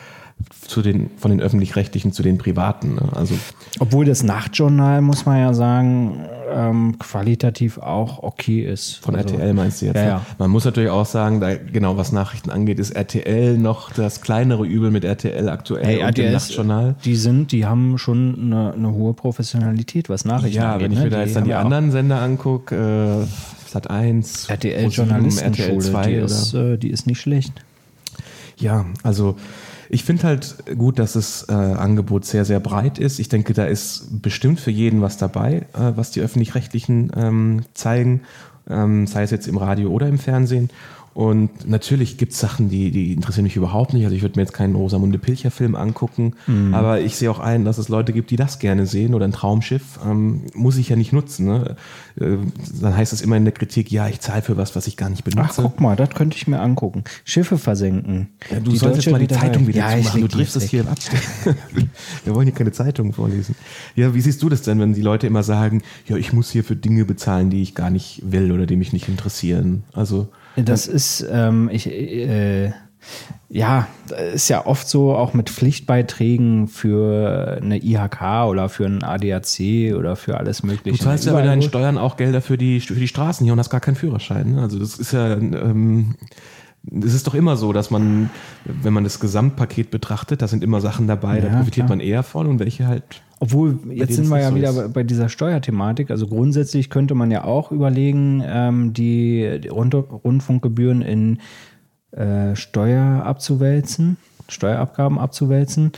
[SPEAKER 2] zu den, von den öffentlich-rechtlichen zu den privaten. Ne? Also,
[SPEAKER 1] Obwohl das Nachtjournal, muss man ja sagen, ähm, qualitativ auch okay ist.
[SPEAKER 2] Von also, RTL meinst du jetzt? Ja, ne? ja. Man muss natürlich auch sagen, da, genau was Nachrichten angeht, ist RTL noch das kleinere Übel mit RTL aktuell
[SPEAKER 1] hey, und RTL dem Nachtjournal. Die sind, die haben schon eine, eine hohe Professionalität, was Nachrichten
[SPEAKER 2] ja,
[SPEAKER 1] angeht.
[SPEAKER 2] Ja, wenn ich mir ne? da jetzt dann die anderen Sender angucke, äh, Sat 1,
[SPEAKER 1] RTL Journalistenschule, RTL 2 die ist, äh, die ist nicht schlecht.
[SPEAKER 2] Ja, also ich finde halt gut, dass das äh, Angebot sehr, sehr breit ist. Ich denke, da ist bestimmt für jeden was dabei, äh, was die öffentlich-rechtlichen ähm, zeigen, ähm, sei es jetzt im Radio oder im Fernsehen. Und natürlich gibt es Sachen, die, die interessieren mich überhaupt nicht. Also ich würde mir jetzt keinen Rosamunde Pilcher-Film angucken, mhm. aber ich sehe auch ein, dass es Leute gibt, die das gerne sehen oder ein Traumschiff. Ähm, muss ich ja nicht nutzen. Ne? Äh, dann heißt es immer in der Kritik, ja, ich zahle für was, was ich gar nicht benutze. Ach,
[SPEAKER 1] guck mal, das könnte ich mir angucken. Schiffe versenken.
[SPEAKER 2] Ja, du die sollst jetzt mal die Zeitung wieder ja, zumachen. Du triffst es hier ab. Wir wollen hier keine Zeitung vorlesen. Ja, wie siehst du das denn, wenn die Leute immer sagen, ja, ich muss hier für Dinge bezahlen, die ich gar nicht will oder die mich nicht interessieren? Also
[SPEAKER 1] das ist, ähm, ich, äh, ja, ist ja oft so, auch mit Pflichtbeiträgen für eine IHK oder für ein ADAC oder für alles Mögliche.
[SPEAKER 2] Du zahlst ja bei deinen Steuern auch Gelder für die, für die Straßen hier und hast gar keinen Führerschein. Ne? Also das ist ja, ähm, es ist doch immer so, dass man, wenn man das Gesamtpaket betrachtet, da sind immer Sachen dabei, ja, da profitiert klar. man eher von und welche halt
[SPEAKER 1] obwohl, jetzt sind wir ja so wieder ist. bei dieser Steuerthematik. Also grundsätzlich könnte man ja auch überlegen, ähm, die, die Rund Rundfunkgebühren in äh, Steuer abzuwälzen, Steuerabgaben abzuwälzen.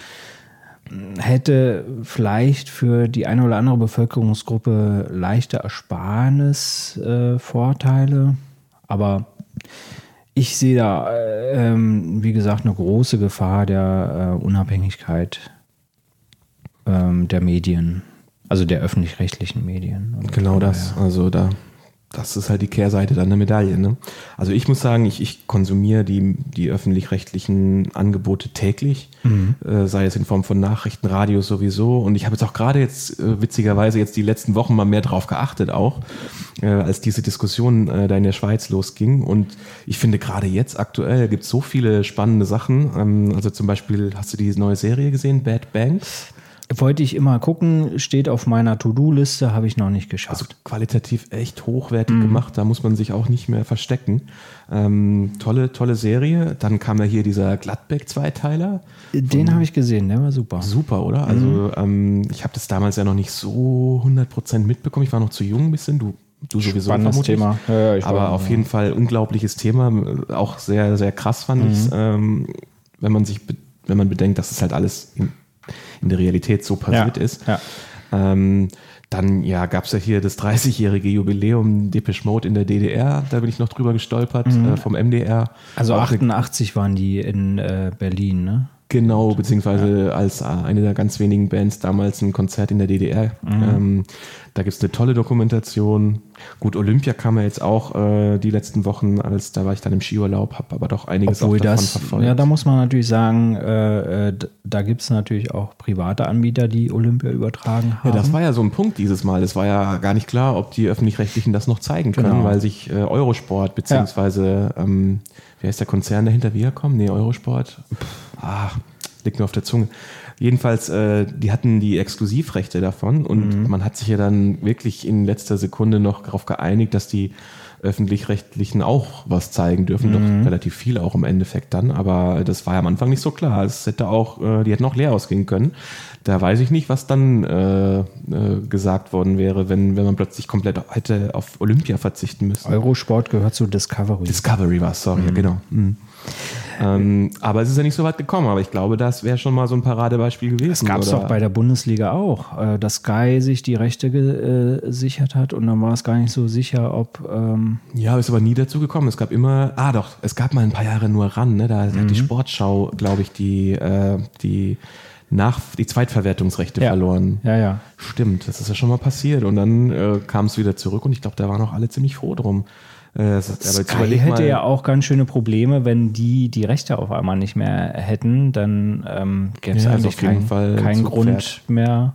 [SPEAKER 1] Hätte vielleicht für die eine oder andere Bevölkerungsgruppe leichte Ersparnisvorteile. Äh, Aber ich sehe da, äh, ähm, wie gesagt, eine große Gefahr der äh, Unabhängigkeit ähm, der Medien, also der öffentlich-rechtlichen Medien.
[SPEAKER 2] Und genau das. Also da, das ist halt die Kehrseite dann der Medaille. Ne? Also ich muss sagen, ich, ich konsumiere die, die öffentlich-rechtlichen Angebote täglich, mhm. äh, sei es in Form von Nachrichten, Radios sowieso. Und ich habe jetzt auch gerade jetzt äh, witzigerweise jetzt die letzten Wochen mal mehr drauf geachtet auch, äh, als diese Diskussion äh, da in der Schweiz losging. Und ich finde gerade jetzt aktuell gibt es so viele spannende Sachen. Ähm, also zum Beispiel, hast du die neue Serie gesehen, Bad Banks?
[SPEAKER 1] Wollte ich immer gucken, steht auf meiner To-Do-Liste, habe ich noch nicht geschafft.
[SPEAKER 2] Also qualitativ echt hochwertig mhm. gemacht, da muss man sich auch nicht mehr verstecken. Ähm, tolle, tolle Serie. Dann kam ja hier dieser Gladbeck-Zweiteiler.
[SPEAKER 1] Den habe ich gesehen, der war super.
[SPEAKER 2] Super, oder? Also mhm. ähm, ich habe das damals ja noch nicht so 100% mitbekommen. Ich war noch zu jung ein bisschen, du Du sowieso
[SPEAKER 1] Spannendes. Thema.
[SPEAKER 2] Ja, ja, Aber auf jeden Fall unglaubliches Thema. Auch sehr, sehr krass fand mhm. ich ähm, wenn man sich, wenn man bedenkt, dass es halt alles in, in der Realität so passiert
[SPEAKER 1] ja.
[SPEAKER 2] ist.
[SPEAKER 1] Ja.
[SPEAKER 2] Ähm, dann ja, gab es ja hier das 30-jährige Jubiläum Depeche Mode in der DDR. Da bin ich noch drüber gestolpert mhm. äh, vom MDR.
[SPEAKER 1] Also Auch 88 waren die in äh, Berlin, ne?
[SPEAKER 2] Genau, beziehungsweise ja. als eine der ganz wenigen Bands damals ein Konzert in der DDR. Mhm. Ähm, da gibt es eine tolle Dokumentation. Gut, Olympia kam ja jetzt auch äh, die letzten Wochen, als da war ich dann im Skiurlaub, habe aber doch einiges
[SPEAKER 1] Obwohl davon das, verfolgt. Ja, da muss man natürlich sagen, äh, äh da gibt es natürlich auch private Anbieter, die Olympia übertragen haben.
[SPEAKER 2] Ja, das war ja so ein Punkt dieses Mal. Es war ja gar nicht klar, ob die Öffentlich-Rechtlichen das noch zeigen können, genau. weil sich äh, Eurosport beziehungsweise ja. ähm, wie heißt der Konzern dahinter, Viacom? Nee, Eurosport. Ah, liegt mir auf der Zunge. Jedenfalls, äh, die hatten die Exklusivrechte davon und mhm. man hat sich ja dann wirklich in letzter Sekunde noch darauf geeinigt, dass die öffentlich-rechtlichen auch was zeigen dürfen. Mhm. Doch relativ viel auch im Endeffekt dann, aber das war ja am Anfang nicht so klar. Es hätte auch, äh, die hätten auch leer ausgehen können. Da weiß ich nicht, was dann äh, äh, gesagt worden wäre, wenn, wenn man plötzlich komplett hätte auf Olympia verzichten müssen.
[SPEAKER 1] Eurosport gehört zu Discovery.
[SPEAKER 2] Discovery war es, sorry, mhm. ja, genau. Mhm. Ähm, aber es ist ja nicht so weit gekommen. Aber ich glaube, das wäre schon mal so ein Paradebeispiel gewesen. Das
[SPEAKER 1] gab es doch bei der Bundesliga auch, äh, dass Sky sich die Rechte gesichert hat und dann war es gar nicht so sicher, ob. Ähm
[SPEAKER 2] ja, ist aber nie dazu gekommen. Es gab immer, ah doch, es gab mal ein paar Jahre nur ran. Ne? Da mhm. hat die Sportschau, glaube ich, die, äh, die nach die Zweitverwertungsrechte
[SPEAKER 1] ja.
[SPEAKER 2] verloren.
[SPEAKER 1] Ja, ja.
[SPEAKER 2] Stimmt, das ist ja schon mal passiert. Und dann äh, kam es wieder zurück und ich glaube, da waren auch alle ziemlich froh drum.
[SPEAKER 1] Äh, Sky hätte ja auch ganz schöne Probleme, wenn die die Rechte auf einmal nicht mehr hätten, dann ähm, gäbe es ja, eigentlich keinen kein Grund mehr,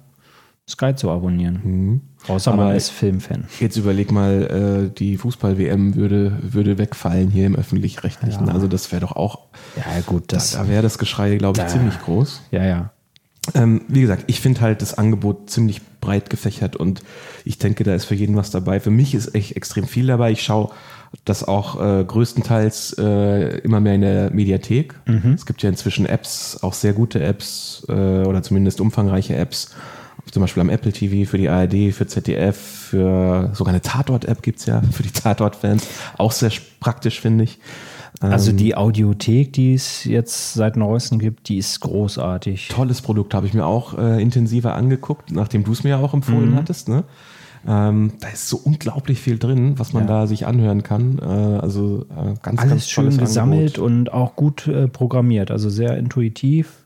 [SPEAKER 1] Sky zu abonnieren. Mhm. Außer Aber man ist Filmfan.
[SPEAKER 2] Jetzt überleg mal, äh, die Fußball-WM würde, würde wegfallen hier im Öffentlich-Rechtlichen. Ja. Also das wäre doch auch.
[SPEAKER 1] Ja, gut,
[SPEAKER 2] das. Da, da wäre das Geschrei, glaube ich, da, ziemlich groß.
[SPEAKER 1] Ja, ja.
[SPEAKER 2] Ähm, wie gesagt, ich finde halt das Angebot ziemlich breit gefächert und ich denke, da ist für jeden was dabei. Für mich ist echt extrem viel dabei. Ich schaue das auch äh, größtenteils äh, immer mehr in der Mediathek. Mhm. Es gibt ja inzwischen Apps, auch sehr gute Apps äh, oder zumindest umfangreiche Apps. Zum Beispiel am Apple TV für die ARD, für ZDF, für sogar eine Tatort-App gibt es ja für die Tatort-Fans. Auch sehr praktisch, finde ich.
[SPEAKER 1] Also ähm, die Audiothek, die es jetzt seit neuestem gibt, die ist großartig.
[SPEAKER 2] Tolles Produkt, habe ich mir auch äh, intensiver angeguckt, nachdem du es mir ja auch empfohlen mhm. hattest. Ne? Ähm, da ist so unglaublich viel drin, was man ja. da sich anhören kann. Äh, also äh, ganz,
[SPEAKER 1] Alles
[SPEAKER 2] ganz
[SPEAKER 1] schön gesammelt und auch gut äh, programmiert, also sehr intuitiv.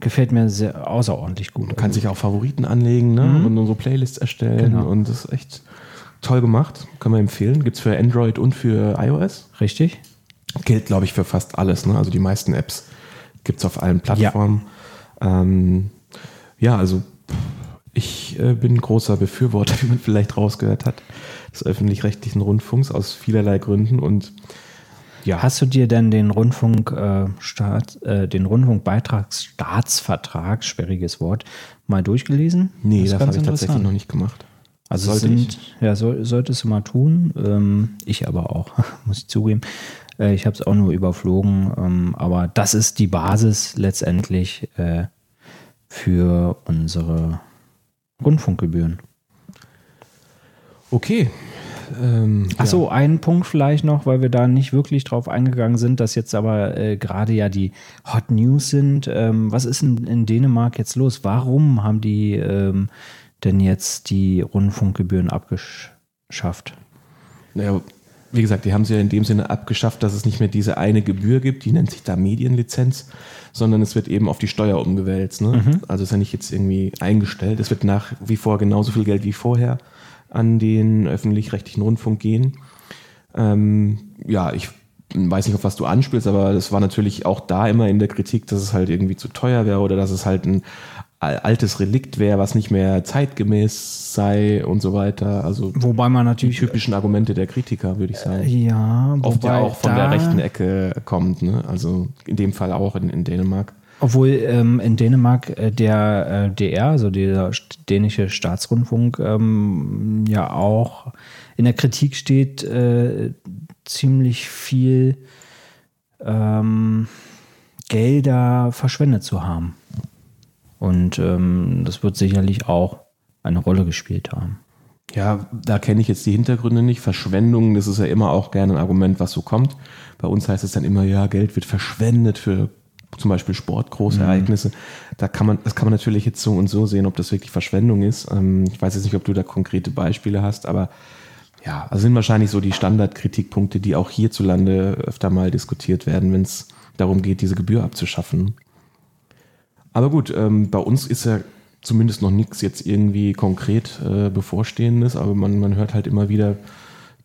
[SPEAKER 1] Gefällt mir sehr außerordentlich gut.
[SPEAKER 2] Man kann also. sich auch Favoriten anlegen ne? Mhm. und so Playlists erstellen genau. und das ist echt toll gemacht. Kann man empfehlen. Gibt es für Android und für iOS.
[SPEAKER 1] Richtig.
[SPEAKER 2] Gilt, glaube ich, für fast alles. Ne? Also die meisten Apps gibt es auf allen Plattformen. Ja, ähm, ja also ich äh, bin großer Befürworter, wie man vielleicht rausgehört hat, des öffentlich-rechtlichen Rundfunks aus vielerlei Gründen und
[SPEAKER 1] ja. Hast du dir denn den Rundfunk, äh, Staat, äh, den Rundfunkbeitragsstaatsvertrag, sperriges Wort, mal durchgelesen?
[SPEAKER 2] Nee, das, das habe ich tatsächlich noch nicht gemacht.
[SPEAKER 1] Also sollte sind, ich? Ja, soll, solltest du mal tun. Ähm, ich aber auch, muss ich zugeben. Äh, ich habe es auch nur überflogen, ähm, aber das ist die Basis letztendlich äh, für unsere Rundfunkgebühren.
[SPEAKER 2] Okay.
[SPEAKER 1] Ähm, Achso, ja. ein Punkt vielleicht noch, weil wir da nicht wirklich drauf eingegangen sind, dass jetzt aber äh, gerade ja die Hot News sind. Ähm, was ist in, in, Dänemark jetzt los? Warum haben die ähm, denn jetzt die Rundfunkgebühren abgeschafft?
[SPEAKER 2] Naja, wie gesagt, die haben sie ja in dem Sinne abgeschafft, dass es nicht mehr diese eine Gebühr gibt, die nennt sich da Medienlizenz, sondern es wird eben auf die Steuer umgewälzt. Ne? Mhm. Also ist ja nicht jetzt irgendwie eingestellt. Es wird nach wie vor genauso viel Geld wie vorher an den öffentlich-rechtlichen Rundfunk gehen. Ähm, ja, ich weiß nicht, auf was du anspielst, aber das war natürlich auch da immer in der Kritik, dass es halt irgendwie zu teuer wäre oder dass es halt ein altes Relikt wäre, was nicht mehr zeitgemäß sei und so weiter. Also
[SPEAKER 1] wobei man natürlich
[SPEAKER 2] die typischen Argumente der Kritiker, würde ich sagen.
[SPEAKER 1] Ja,
[SPEAKER 2] oft ja auch von der rechten Ecke kommt. Ne? Also in dem Fall auch in, in Dänemark.
[SPEAKER 1] Obwohl ähm, in Dänemark äh, der äh, DR, also der dänische Staatsrundfunk, ähm, ja auch in der Kritik steht, äh, ziemlich viel ähm, Gelder verschwendet zu haben. Und ähm, das wird sicherlich auch eine Rolle gespielt haben.
[SPEAKER 2] Ja, da kenne ich jetzt die Hintergründe nicht. Verschwendung, das ist ja immer auch gerne ein Argument, was so kommt. Bei uns heißt es dann immer, ja, Geld wird verschwendet für zum Beispiel Sportgroßereignisse. Mhm. Da kann man, das kann man natürlich jetzt so und so sehen, ob das wirklich Verschwendung ist. Ähm, ich weiß jetzt nicht, ob du da konkrete Beispiele hast, aber ja, also sind wahrscheinlich so die Standardkritikpunkte, die auch hierzulande öfter mal diskutiert werden, wenn es darum geht, diese Gebühr abzuschaffen. Aber gut, ähm, bei uns ist ja zumindest noch nichts jetzt irgendwie konkret äh, bevorstehendes, aber man, man hört halt immer wieder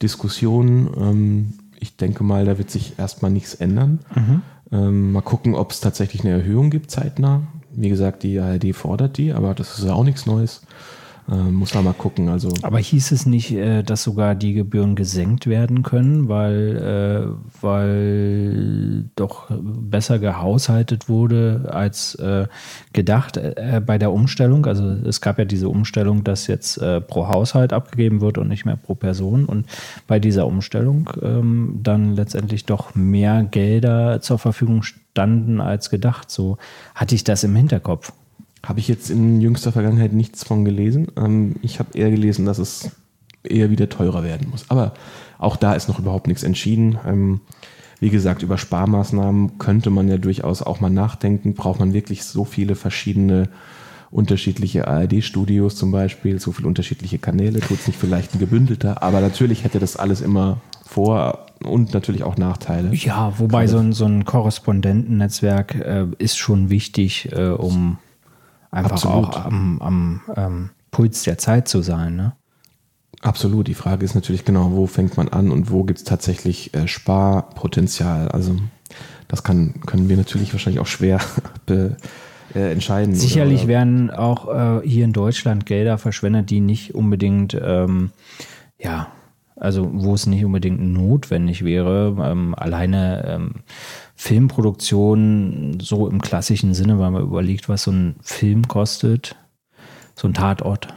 [SPEAKER 2] Diskussionen. Ähm, ich denke mal, da wird sich erstmal nichts ändern. Mhm. Ähm, mal gucken, ob es tatsächlich eine Erhöhung gibt zeitnah. Wie gesagt, die ARD fordert die, aber das ist ja auch nichts Neues. Äh, muss man mal gucken. Also.
[SPEAKER 1] Aber hieß es nicht, äh, dass sogar die Gebühren gesenkt werden können, weil, äh, weil doch besser gehaushaltet wurde als äh, gedacht äh, bei der Umstellung? Also es gab ja diese Umstellung, dass jetzt äh, pro Haushalt abgegeben wird und nicht mehr pro Person. Und bei dieser Umstellung ähm, dann letztendlich doch mehr Gelder zur Verfügung standen als gedacht. So hatte ich das im Hinterkopf.
[SPEAKER 2] Habe ich jetzt in jüngster Vergangenheit nichts von gelesen. Ähm, ich habe eher gelesen, dass es eher wieder teurer werden muss. Aber auch da ist noch überhaupt nichts entschieden. Ähm, wie gesagt, über Sparmaßnahmen könnte man ja durchaus auch mal nachdenken. Braucht man wirklich so viele verschiedene unterschiedliche ARD-Studios zum Beispiel, so viele unterschiedliche Kanäle, tut es nicht vielleicht ein gebündelter, aber natürlich hätte das alles immer vor und natürlich auch Nachteile.
[SPEAKER 1] Ja, wobei so ein, so ein Korrespondentennetzwerk äh, ist schon wichtig, äh, um einfach Absolut. auch am, am ähm, Puls der Zeit zu sein. Ne?
[SPEAKER 2] Absolut. Die Frage ist natürlich genau, wo fängt man an und wo gibt es tatsächlich äh, Sparpotenzial. Also das kann, können wir natürlich wahrscheinlich auch schwer be, äh, entscheiden.
[SPEAKER 1] Sicherlich oder? werden auch äh, hier in Deutschland Gelder verschwendet, die nicht unbedingt, ähm, ja, also wo es nicht unbedingt notwendig wäre. Ähm, alleine ähm, Filmproduktion so im klassischen Sinne, weil man überlegt, was so ein Film kostet, so ein Tatort.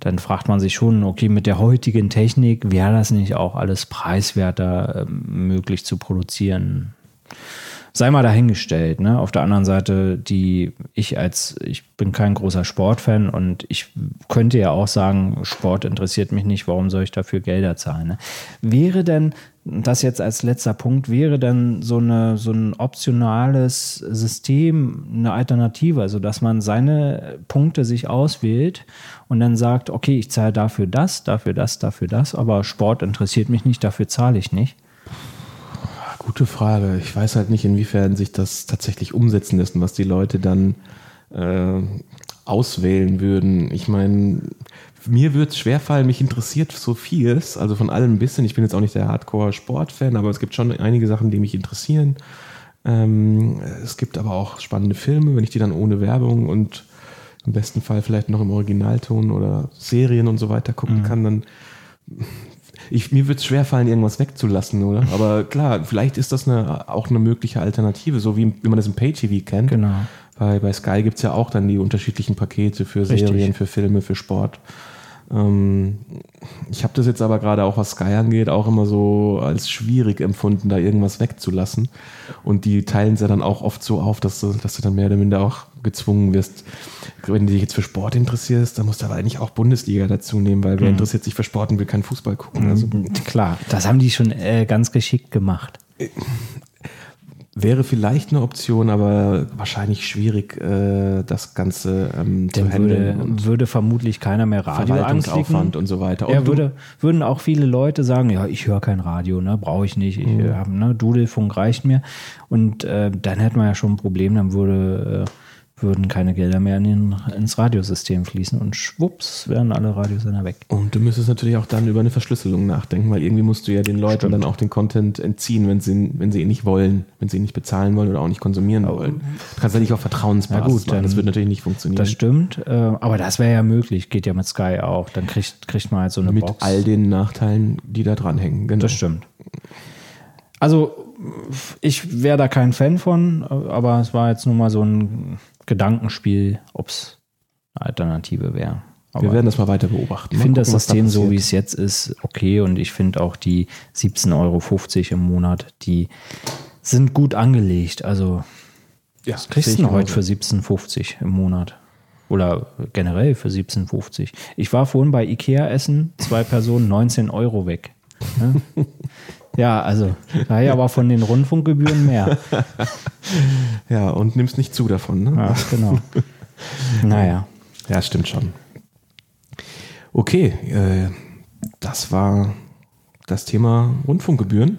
[SPEAKER 1] Dann fragt man sich schon, okay, mit der heutigen Technik wäre das nicht auch alles preiswerter äh, möglich zu produzieren? sei mal dahingestellt. Ne? Auf der anderen Seite, die ich als, ich bin kein großer Sportfan und ich könnte ja auch sagen, Sport interessiert mich nicht, warum soll ich dafür Gelder zahlen? Ne? Wäre denn, das jetzt als letzter Punkt, wäre denn so, eine, so ein optionales System eine Alternative, also dass man seine Punkte sich auswählt und dann sagt, okay, ich zahle dafür das, dafür das, dafür das, aber Sport interessiert mich nicht, dafür zahle ich nicht.
[SPEAKER 2] Gute Frage. Ich weiß halt nicht, inwiefern sich das tatsächlich umsetzen lässt und was die Leute dann äh, auswählen würden. Ich meine, mir wird es schwerfallen, mich interessiert so vieles, also von allem ein bisschen. Ich bin jetzt auch nicht der Hardcore-Sport-Fan, aber es gibt schon einige Sachen, die mich interessieren. Ähm, es gibt aber auch spannende Filme, wenn ich die dann ohne Werbung und im besten Fall vielleicht noch im Originalton oder Serien und so weiter gucken mhm. kann, dann ich, mir wird es schwerfallen, irgendwas wegzulassen, oder? Aber klar, vielleicht ist das eine, auch eine mögliche Alternative, so wie, wie man das im Pay-TV kennt.
[SPEAKER 1] Genau.
[SPEAKER 2] Bei, bei Sky gibt es ja auch dann die unterschiedlichen Pakete für Serien, Richtig. für Filme, für Sport. Ähm, ich habe das jetzt aber gerade auch, was Sky angeht, auch immer so als schwierig empfunden, da irgendwas wegzulassen. Und die teilen es ja dann auch oft so auf, dass du, dass du dann mehr oder minder auch gezwungen wirst. Wenn du dich jetzt für Sport interessierst, dann musst du aber eigentlich auch Bundesliga dazu nehmen, weil wer mhm. interessiert sich für Sport und will keinen Fußball gucken.
[SPEAKER 1] Also, Klar, das haben die schon äh, ganz geschickt gemacht.
[SPEAKER 2] Wäre vielleicht eine Option, aber wahrscheinlich schwierig, äh, das Ganze ähm,
[SPEAKER 1] zu handeln. Würde, würde vermutlich keiner mehr Radio
[SPEAKER 2] anklicken. und so weiter.
[SPEAKER 1] Und ja, würde, würden auch viele Leute sagen, ja, ich höre kein Radio, ne, brauche ich nicht. Ich mhm. Habe ne, Dudelfunk reicht mir. Und äh, dann hätte man ja schon ein Problem, dann würde äh, würden keine Gelder mehr in den, ins Radiosystem fließen und schwupps wären alle Radiosender weg.
[SPEAKER 2] Und du müsstest natürlich auch dann über eine Verschlüsselung nachdenken, weil irgendwie musst du ja den Leuten Stimmt. dann auch den Content entziehen, wenn sie, wenn sie ihn nicht wollen, wenn sie ihn nicht bezahlen wollen oder auch nicht konsumieren oh. wollen. Du kannst ja nicht auf Vertrauensbasis
[SPEAKER 1] ja gut, machen, das wird natürlich nicht funktionieren. Das stimmt, äh, aber das wäre ja möglich, geht ja mit Sky auch. Dann kriegt, kriegt man halt so eine
[SPEAKER 2] mit Box. Mit all den Nachteilen, die da dranhängen.
[SPEAKER 1] Genau. Das stimmt. Also ich wäre da kein Fan von, aber es war jetzt nur mal so ein Gedankenspiel, ob es eine Alternative wäre.
[SPEAKER 2] Wir werden das mal weiter beobachten.
[SPEAKER 1] Ich finde das System da so, wie es jetzt ist, okay und ich finde auch die 17,50 Euro im Monat, die sind gut angelegt. Also ja, was kriegst du heute für 17,50 im Monat? Oder generell für 17,50. Ich war vorhin bei Ikea essen, zwei Personen, 19 Euro weg. Ja, ja also da ja aber von den Rundfunkgebühren mehr.
[SPEAKER 2] ja, und nimmst nicht zu davon. Ne?
[SPEAKER 1] Ja, genau. naja.
[SPEAKER 2] Ja, stimmt schon. Okay, äh, das war das Thema Rundfunkgebühren.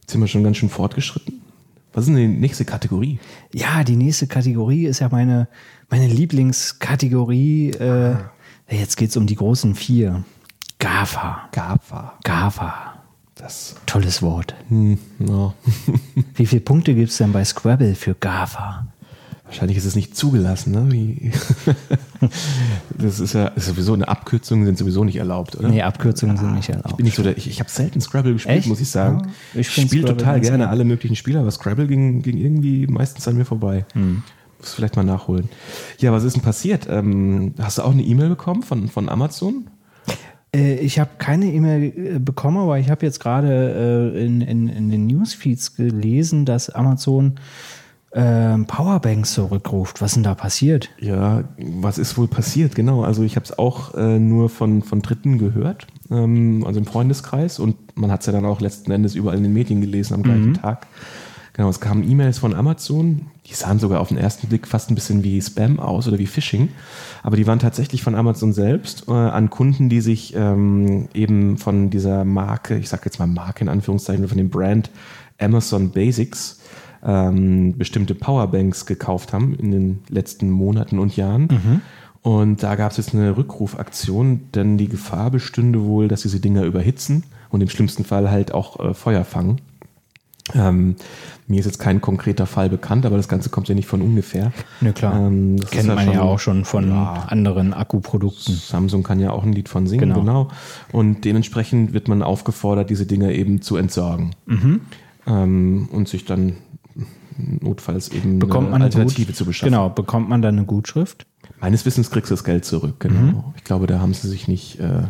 [SPEAKER 2] Jetzt sind wir schon ganz schön fortgeschritten. Was ist denn die nächste Kategorie?
[SPEAKER 1] Ja, die nächste Kategorie ist ja meine, meine Lieblingskategorie. Äh, jetzt geht es um die großen vier. GAFA.
[SPEAKER 2] GAFA.
[SPEAKER 1] GAFA.
[SPEAKER 2] Das
[SPEAKER 1] Tolles Wort.
[SPEAKER 2] Hm, no.
[SPEAKER 1] Wie viele Punkte gibt es denn bei Scrabble für GAFA?
[SPEAKER 2] Wahrscheinlich ist es nicht zugelassen, ne? Das ist ja ist sowieso eine Abkürzung sind sowieso nicht erlaubt, oder?
[SPEAKER 1] Nee, Abkürzungen sind nicht erlaubt.
[SPEAKER 2] Ich bin nicht so der, ich, ich habe selten Scrabble gespielt, Echt? muss ich sagen. Ja, ich spiele total gerne alle möglichen Spiele, aber Scrabble ging, ging irgendwie meistens an mir vorbei. Hm. Muss vielleicht mal nachholen. Ja, was ist denn passiert? Ähm, hast du auch eine E-Mail bekommen von, von Amazon?
[SPEAKER 1] Äh, ich habe keine E-Mail äh, bekommen, aber ich habe jetzt gerade äh, in, in, in den Newsfeeds gelesen, dass Amazon ähm, Powerbanks zurückruft. Was ist denn da passiert?
[SPEAKER 2] Ja, was ist wohl passiert? Genau, also ich habe es auch äh, nur von, von Dritten gehört, ähm, also im Freundeskreis und man hat es ja dann auch letzten Endes überall in den Medien gelesen am gleichen mhm. Tag. Genau, es kamen E-Mails von Amazon, die sahen sogar auf den ersten Blick fast ein bisschen wie Spam aus oder wie Phishing, aber die waren tatsächlich von Amazon selbst äh, an Kunden, die sich ähm, eben von dieser Marke, ich sage jetzt mal Marke in Anführungszeichen, von dem Brand Amazon Basics ähm, bestimmte Powerbanks gekauft haben in den letzten Monaten und Jahren. Mhm. Und da gab es jetzt eine Rückrufaktion, denn die Gefahr bestünde wohl, dass diese Dinger überhitzen und im schlimmsten Fall halt auch äh, Feuer fangen. Ähm, mir ist jetzt kein konkreter Fall bekannt, aber das Ganze kommt ja nicht von ungefähr.
[SPEAKER 1] Ne, klar. Ähm, Kennt ja man schon, ja auch schon von ja, anderen Akkuprodukten.
[SPEAKER 2] Samsung kann ja auch ein Lied von singen, genau. genau. Und dementsprechend wird man aufgefordert, diese Dinger eben zu entsorgen. Mhm. Ähm, und sich dann notfalls eben
[SPEAKER 1] bekommt eine Alternative Gut, zu beschaffen. Genau, bekommt man dann eine Gutschrift?
[SPEAKER 2] Meines Wissens kriegst du das Geld zurück, genau. Mhm. Ich glaube, da haben sie sich nicht. Äh,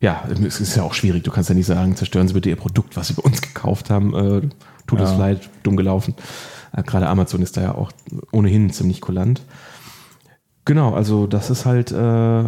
[SPEAKER 2] ja, es ist ja auch schwierig. Du kannst ja nicht sagen, zerstören Sie bitte Ihr Produkt, was Sie bei uns gekauft haben. Äh, tut es ja. leid, dumm gelaufen. Äh, Gerade Amazon ist da ja auch ohnehin ziemlich kulant. Genau, also das ist halt äh,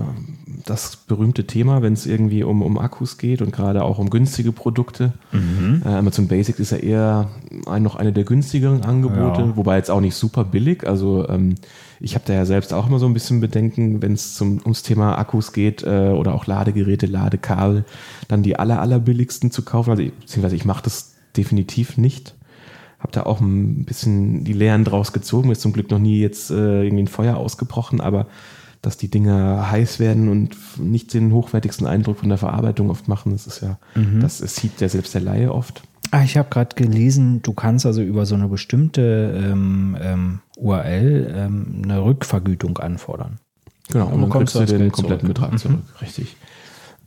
[SPEAKER 2] das berühmte Thema, wenn es irgendwie um, um Akkus geht und gerade auch um günstige Produkte. Mhm. Äh, Amazon Basics ist ja eher ein, noch eine der günstigeren Angebote, ja. wobei jetzt auch nicht super billig. Also ähm, ich habe da ja selbst auch immer so ein bisschen Bedenken, wenn es ums Thema Akkus geht äh, oder auch Ladegeräte, Ladekabel, dann die aller, aller billigsten zu kaufen. Also beziehungsweise ich mache das definitiv nicht habe da auch ein bisschen die Lehren draus gezogen. Ist zum Glück noch nie jetzt äh, irgendwie ein Feuer ausgebrochen, aber dass die Dinge heiß werden und nicht den hochwertigsten Eindruck von der Verarbeitung oft machen, das ist ja, mhm. das sieht ja selbst der Laie oft.
[SPEAKER 1] Ah, ich habe gerade gelesen, du kannst also über so eine bestimmte ähm, ähm, URL ähm, eine Rückvergütung anfordern.
[SPEAKER 2] Genau, und, und dann kriegst du den kompletten zurück. Betrag mhm. zurück, richtig.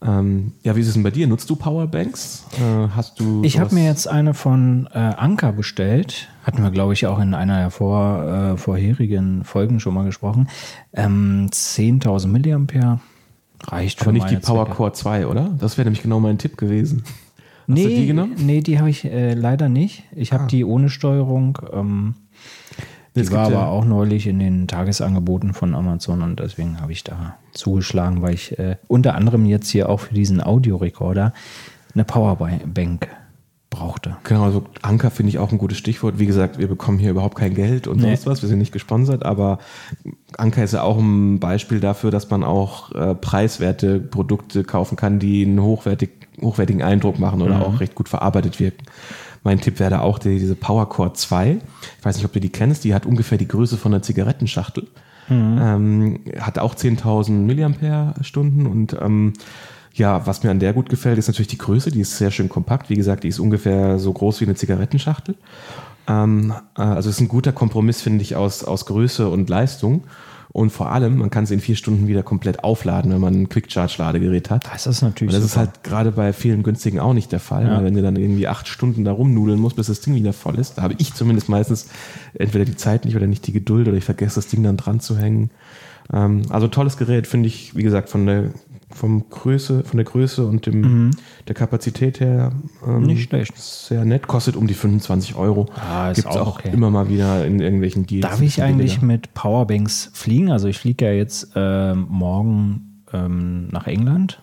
[SPEAKER 2] Ähm, ja, wie ist es denn bei dir? Nutzt du Powerbanks? Äh, hast du?
[SPEAKER 1] Ich habe mir jetzt eine von äh, Anker bestellt. Hatten wir, glaube ich, auch in einer der vor, äh, vorherigen Folgen schon mal gesprochen. Ähm, 10.000 Milliampere reicht
[SPEAKER 2] Aber für nicht die Power Core 2, oder? Das wäre nämlich genau mein Tipp gewesen. Hast
[SPEAKER 1] nee, die genommen? Nee, die habe ich äh, leider nicht. Ich habe ah. die ohne Steuerung. Ähm, die war aber ja auch neulich in den Tagesangeboten von Amazon und deswegen habe ich da zugeschlagen, weil ich äh, unter anderem jetzt hier auch für diesen Audiorekorder eine Powerbank brauchte.
[SPEAKER 2] Genau, also Anker finde ich auch ein gutes Stichwort. Wie gesagt, wir bekommen hier überhaupt kein Geld und nee. sonst was. Wir sind nicht gesponsert, aber Anker ist ja auch ein Beispiel dafür, dass man auch äh, preiswerte Produkte kaufen kann, die einen hochwertig, hochwertigen Eindruck machen oder mhm. auch recht gut verarbeitet wirken. Mein Tipp wäre da auch die, diese Powercore 2. Ich weiß nicht, ob du die kennst. Die hat ungefähr die Größe von einer Zigarettenschachtel. Mhm. Ähm, hat auch 10.000 Milliampere-Stunden und ähm, ja, was mir an der gut gefällt, ist natürlich die Größe. Die ist sehr schön kompakt. Wie gesagt, die ist ungefähr so groß wie eine Zigarettenschachtel. Ähm, äh, also ist ein guter Kompromiss, finde ich, aus, aus Größe und Leistung. Und vor allem, man kann es in vier Stunden wieder komplett aufladen, wenn man ein Quick-Charge-Ladegerät hat.
[SPEAKER 1] Das ist natürlich
[SPEAKER 2] Und das
[SPEAKER 1] super.
[SPEAKER 2] ist halt gerade bei vielen günstigen auch nicht der Fall.
[SPEAKER 1] Ja.
[SPEAKER 2] Weil wenn du dann irgendwie acht Stunden da rumnudeln musst, bis das Ding wieder voll ist, da habe ich zumindest meistens entweder die Zeit nicht oder nicht die Geduld oder ich vergesse das Ding dann dran zu hängen. Ähm, also tolles Gerät, finde ich, wie gesagt, von der vom Größe, von der Größe und dem, der Kapazität her ähm,
[SPEAKER 1] Mhm. Nicht schlecht.
[SPEAKER 2] Sehr nett, kostet um die 25 Euro.
[SPEAKER 1] Ah, ist
[SPEAKER 2] Gibt's
[SPEAKER 1] auch
[SPEAKER 2] auch
[SPEAKER 1] okay.
[SPEAKER 2] immer mal wieder in irgendwelchen Deals.
[SPEAKER 1] Darf ich eigentlich
[SPEAKER 2] billiger.
[SPEAKER 1] mit Powerbanks fliegen? Also ich fliege ja jetzt ähm, morgen ähm, nach England.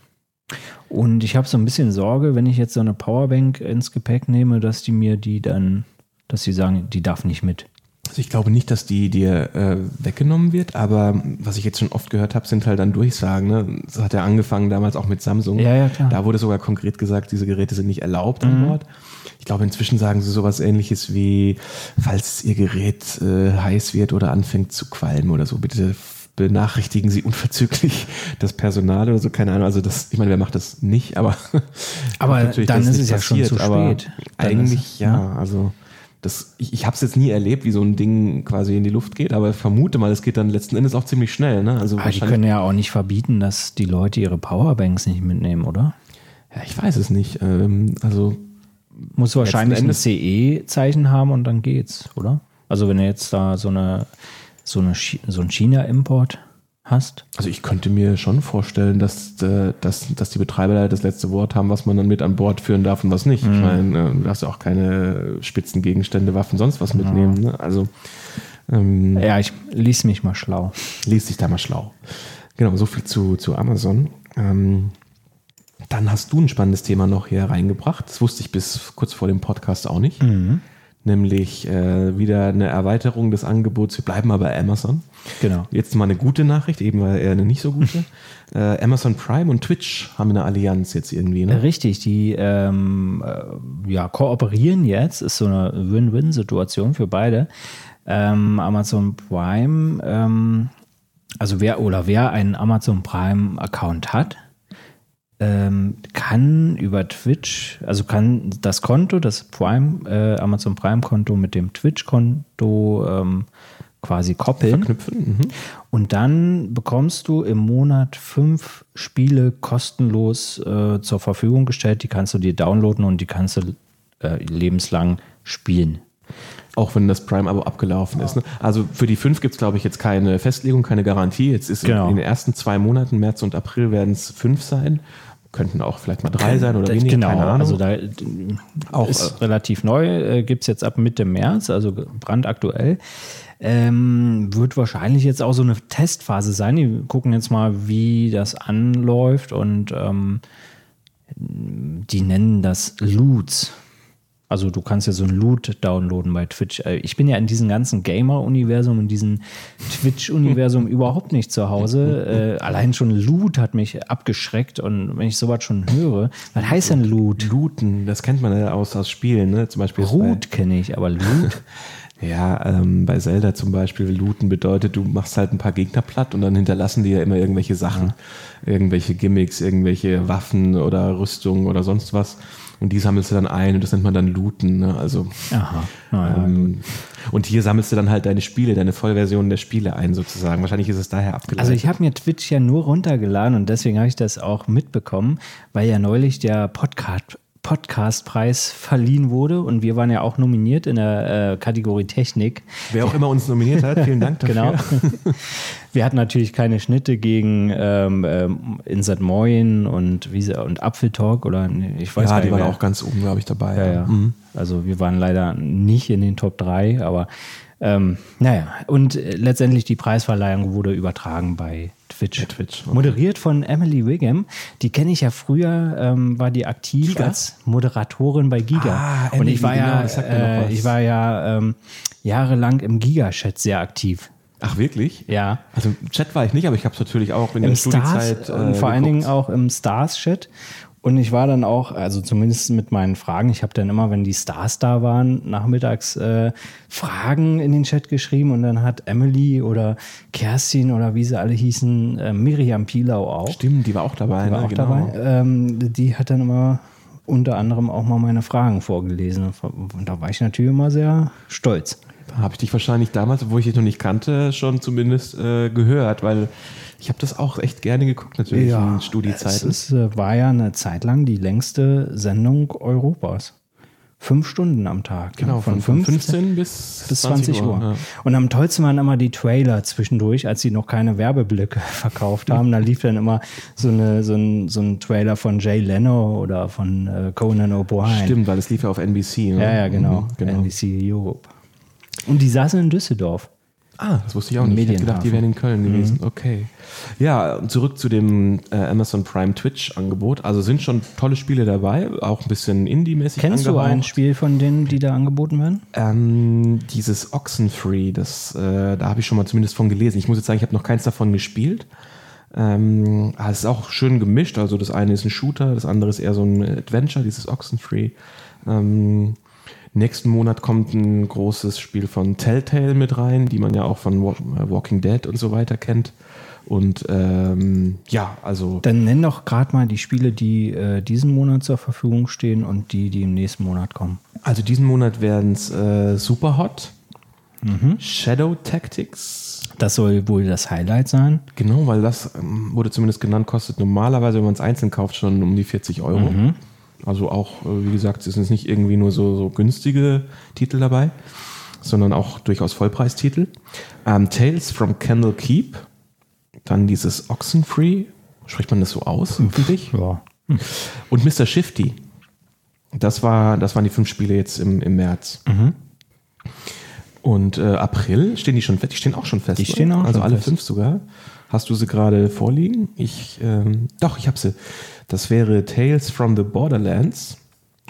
[SPEAKER 1] Und ich habe so ein bisschen Sorge, wenn ich jetzt so eine Powerbank ins Gepäck nehme, dass die mir die dann, dass sie sagen, die darf nicht mit.
[SPEAKER 2] Also ich glaube nicht, dass die dir äh, weggenommen wird, aber was ich jetzt schon oft gehört habe, sind halt dann Durchsagen. Ne? Das hat ja angefangen damals auch mit Samsung.
[SPEAKER 1] Ja, ja, klar.
[SPEAKER 2] Da wurde sogar konkret gesagt, diese Geräte sind nicht erlaubt an Bord. Ich glaube, inzwischen sagen sie sowas ähnliches wie, falls ihr Gerät äh, heiß wird oder anfängt zu qualmen oder so, bitte benachrichtigen Sie unverzüglich das Personal oder so, keine Ahnung. Also das, ich meine, wer macht das nicht, aber
[SPEAKER 1] Aber
[SPEAKER 2] natürlich,
[SPEAKER 1] dann ist es ja schon zu spät. Dann
[SPEAKER 2] Eigentlich
[SPEAKER 1] ist-
[SPEAKER 2] ja, also das, ich, ich habe es jetzt nie erlebt, wie so ein Ding quasi in die Luft geht, aber vermute mal, es geht dann letzten Endes auch ziemlich schnell. Ne? Also
[SPEAKER 1] Aber die
[SPEAKER 2] wahrscheinlich-
[SPEAKER 1] können ja auch nicht verbieten, dass die Leute ihre Powerbanks nicht mitnehmen, oder?
[SPEAKER 2] ja, ich weiß es nicht. Ähm, also
[SPEAKER 1] Muss wahrscheinlich ein CE-Zeichen haben und dann geht's, oder? Also wenn du jetzt da so eine so eine so ein China-Import hast.
[SPEAKER 2] Also ich könnte mir schon vorstellen, dass, äh, dass, dass die Betreiber da das letzte Wort haben, was man dann mit an Bord führen darf und was nicht.
[SPEAKER 1] Mhm.
[SPEAKER 2] Ich meine, äh, du darfst ja auch keine Spitzengegenstände, Waffen, sonst was mitnehmen. Ne? Also ähm,
[SPEAKER 1] Ja, ich lies mich mal schlau.
[SPEAKER 2] liest sich da mal schlau. Genau, so viel zu, zu Amazon. Ähm, dann hast du ein spannendes Thema noch hier reingebracht. Das wusste ich bis kurz vor dem Podcast auch nicht. Nämlich äh, wieder eine Erweiterung des Angebots. Wir bleiben aber bei Amazon.
[SPEAKER 1] Genau.
[SPEAKER 2] Jetzt mal eine gute Nachricht, eben war eher eine nicht so gute. äh, Amazon Prime und Twitch haben eine Allianz jetzt irgendwie. Ne?
[SPEAKER 1] Richtig, die ähm, äh, ja, kooperieren jetzt, ist so eine Win-Win-Situation für beide. Ähm, Amazon Prime, ähm, also wer oder wer einen Amazon Prime-Account hat, ähm, kann über Twitch, also kann das Konto, das Prime, äh, Amazon Prime-Konto mit dem Twitch-Konto ähm, quasi koppeln.
[SPEAKER 2] Verknüpfen. Mhm.
[SPEAKER 1] Und dann bekommst du im Monat fünf Spiele kostenlos äh, zur Verfügung gestellt. Die kannst du dir downloaden und die kannst du äh, lebenslang spielen.
[SPEAKER 2] Auch wenn das Prime-Abo abgelaufen ist. Ne? Also für die fünf gibt es, glaube ich, jetzt keine Festlegung, keine Garantie. Jetzt ist
[SPEAKER 1] Genau.
[SPEAKER 2] in den ersten zwei Monaten, März und April, werden es fünf sein. Könnten auch vielleicht mal drei sein oder weniger,
[SPEAKER 1] Genau,
[SPEAKER 2] keine Ahnung.
[SPEAKER 1] also da
[SPEAKER 2] Auch,
[SPEAKER 1] ist relativ neu, äh, gibt es jetzt ab Mitte März, also brandaktuell. Ähm, wird wahrscheinlich jetzt auch so eine Testphase sein. Die gucken jetzt mal, wie das anläuft und ähm, die nennen das Loots. Also du kannst ja so ein Loot downloaden bei Twitch. Äh, Ich bin ja in diesem ganzen Gamer-Universum, in diesem Twitch-Universum überhaupt nicht zu Hause. Äh, allein schon Loot hat mich abgeschreckt und wenn ich sowas schon höre, was heißt denn Loot?
[SPEAKER 2] Looten, das kennt man ja aus, aus Spielen, ne? Zum Beispiel
[SPEAKER 1] Root kenne ich, aber Loot.
[SPEAKER 2] Ja, ähm, bei Zelda zum Beispiel, looten bedeutet, du machst halt ein paar Gegner platt und dann hinterlassen die ja immer irgendwelche Sachen, irgendwelche Gimmicks, irgendwelche Waffen oder Rüstungen oder sonst was. Und die sammelst du dann ein und das nennt man dann looten. Ne? Also,
[SPEAKER 1] Aha. Naja.
[SPEAKER 2] ähm, und hier sammelst du dann halt deine Spiele, deine Vollversionen der Spiele ein sozusagen. Wahrscheinlich ist es daher abgeleitet.
[SPEAKER 1] Also ich habe mir Twitch ja nur runtergeladen und deswegen habe ich das auch mitbekommen, weil ja neulich der Podcast Podcastpreis verliehen wurde und wir waren ja auch nominiert in der äh, Kategorie Technik.
[SPEAKER 2] Wer auch immer uns nominiert hat, vielen Dank dafür.
[SPEAKER 1] Genau. Wir hatten natürlich keine Schnitte gegen ähm, ähm, Insert Moin und, wie und Apfeltalk oder ich weiß
[SPEAKER 2] Ja,
[SPEAKER 1] gar
[SPEAKER 2] die
[SPEAKER 1] nicht.
[SPEAKER 2] waren
[SPEAKER 1] wer-
[SPEAKER 2] auch ganz oben, glaube ich, dabei.
[SPEAKER 1] ja, ja. Also wir waren leider nicht in den Top 3, aber ähm, naja. Und äh, letztendlich die Preisverleihung wurde übertragen bei Twitch.
[SPEAKER 2] Bei Twitch, okay.
[SPEAKER 1] Moderiert von Emily Wiggum. Die kenne ich ja früher, ähm, war die aktiv
[SPEAKER 2] Giga?
[SPEAKER 1] als Moderatorin bei Giga.
[SPEAKER 2] Ah,
[SPEAKER 1] Und
[SPEAKER 2] Emily,
[SPEAKER 1] ich war
[SPEAKER 2] genau,
[SPEAKER 1] ja, äh, ich war ja ähm, jahrelang im Giga-Chat sehr aktiv.
[SPEAKER 2] Ach, wirklich?
[SPEAKER 1] Ja.
[SPEAKER 2] Also im Chat war ich nicht, aber ich habe es natürlich auch in
[SPEAKER 1] Im
[SPEAKER 2] der
[SPEAKER 1] Stars
[SPEAKER 2] Studiezeit.
[SPEAKER 1] und vor allen
[SPEAKER 2] geguckt.
[SPEAKER 1] Dingen auch im Stars-Chat. Und ich war dann auch, also zumindest mit meinen Fragen, ich habe dann immer, wenn die Stars da waren, nachmittags äh, Fragen in den Chat geschrieben und dann hat Emily oder Kerstin oder wie sie alle hießen, äh, Miriam Pilau auch,
[SPEAKER 2] Stimmt, die war auch dabei.
[SPEAKER 1] die war
[SPEAKER 2] ne?
[SPEAKER 1] auch dabei, ähm, die hat dann immer unter anderem auch mal meine Fragen vorgelesen. Und da war ich natürlich immer sehr stolz.
[SPEAKER 2] habe ich dich wahrscheinlich damals, obwohl ich dich noch nicht kannte, schon zumindest äh, gehört, weil ich habe das auch echt gerne geguckt, natürlich
[SPEAKER 1] ja,
[SPEAKER 2] in Studiezeiten.
[SPEAKER 1] Es ist, äh, war ja eine Zeit lang die längste Sendung Europas. Fünf Stunden am Tag.
[SPEAKER 2] genau, von, von 15 bis,
[SPEAKER 1] bis 20 Uhr.
[SPEAKER 2] Ja.
[SPEAKER 1] Und am tollsten waren immer die Trailer zwischendurch, als sie noch keine Werbeblöcke verkauft haben. Da lief dann immer so, eine, so, ein, so ein Trailer von Jay Leno oder von äh, Conan O'Brien.
[SPEAKER 2] Stimmt, weil es lief ja auf NBC. Ne?
[SPEAKER 1] Ja, ja, genau.
[SPEAKER 2] Mhm, genau.
[SPEAKER 1] NBC Europe. Und die saßen in Düsseldorf.
[SPEAKER 2] Ah, das wusste ich auch nicht. Ich hätte gedacht, die wären in Köln
[SPEAKER 1] Mhm.
[SPEAKER 2] gewesen. Okay. Ja, zurück zu dem äh, Amazon Prime Twitch-Angebot. Also sind schon tolle Spiele dabei, auch ein bisschen Indie-mäßig
[SPEAKER 1] Kennst du
[SPEAKER 2] angehaucht.
[SPEAKER 1] ein Spiel von denen, die da angeboten werden?
[SPEAKER 2] Ähm, dieses Oxenfree, das, äh, da habe ich schon mal zumindest von gelesen. Ich muss jetzt sagen, ich habe noch keins davon gespielt. Ähm, aber es ist auch schön gemischt. Also das eine ist ein Shooter, das andere ist eher so ein Adventure, dieses Oxenfree. Ähm, nächsten Monat kommt ein großes Spiel von Telltale mit rein, die man ja auch von äh, Walking Dead und so weiter kennt. Und ähm, ja, also
[SPEAKER 1] Dann nenn doch gerade mal die Spiele, die äh, diesen Monat zur Verfügung stehen und die, die im nächsten Monat kommen.
[SPEAKER 2] Also diesen Monat werden es äh, Superhot, Shadow Tactics,
[SPEAKER 1] Das soll wohl das Highlight sein.
[SPEAKER 2] genau, weil das ähm, wurde zumindest genannt, kostet normalerweise, wenn man es einzeln kauft, schon um die 40 Euro. Also auch, äh, wie gesagt, es sind nicht irgendwie nur so, so günstige Titel dabei, sondern auch durchaus Vollpreistitel. Ähm, Tales from Candle Keep, dann dieses Oxenfree, spricht man das so aus? Hoffentlich.
[SPEAKER 1] Ja.
[SPEAKER 2] Und Mr. Shifty. Das, war, das waren die fünf Spiele jetzt im, im März. Und äh, April stehen die schon fest? Die stehen auch schon fest.
[SPEAKER 1] Die stehen auch
[SPEAKER 2] Also alle
[SPEAKER 1] fest.
[SPEAKER 2] fünf sogar. Hast du sie gerade vorliegen? Ich, ähm, doch, ich habe sie. Das wäre Tales from the Borderlands.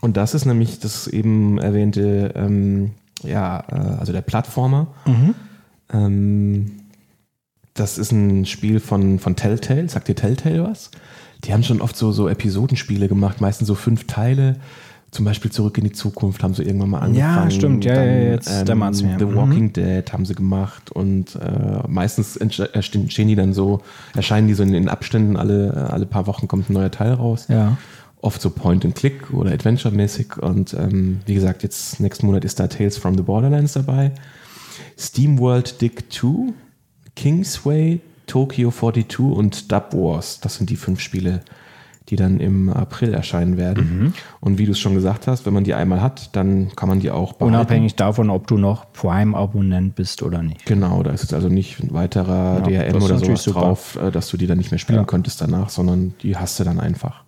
[SPEAKER 2] Und das ist nämlich das eben erwähnte, ähm, ja, äh, also der Plattformer.
[SPEAKER 1] Mhm.
[SPEAKER 2] Ähm, das ist ein Spiel von, von Telltale. Sagt dir Telltale was? Die haben schon oft so, so Episodenspiele gemacht, meistens so fünf Teile. Zum Beispiel Zurück in die Zukunft haben sie irgendwann mal
[SPEAKER 1] Ja,
[SPEAKER 2] angefangen.
[SPEAKER 1] stimmt. Ja, ja, jetzt dämmert's mir.
[SPEAKER 2] The
[SPEAKER 1] Mhm.
[SPEAKER 2] Walking Dead haben sie gemacht und äh, meistens entste- entstehen stehen die dann so, erscheinen die so in den Abständen, alle, äh, alle paar Wochen kommt ein neuer Teil raus.
[SPEAKER 1] Ja.
[SPEAKER 2] Oft so Point-and-Click oder Adventure-mäßig. Und ähm, wie gesagt, jetzt nächsten Monat ist da Tales from the Borderlands dabei. SteamWorld Dig 2, Kingsway, Tokyo 42 und Dub Wars. Das sind die fünf Spiele, die dann im April erscheinen werden.
[SPEAKER 1] Mhm.
[SPEAKER 2] Und wie du es schon gesagt hast, wenn man die einmal hat, dann kann man die auch behalten.
[SPEAKER 1] Unabhängig davon, ob du noch Prime-Abonnent bist oder nicht.
[SPEAKER 2] Genau, da ist jetzt also nicht ein weiterer
[SPEAKER 1] Ja,
[SPEAKER 2] DRM oder sowas
[SPEAKER 1] super.
[SPEAKER 2] drauf, äh, dass du die dann nicht mehr spielen
[SPEAKER 1] Ja.
[SPEAKER 2] konntest danach, sondern die hast du dann einfach.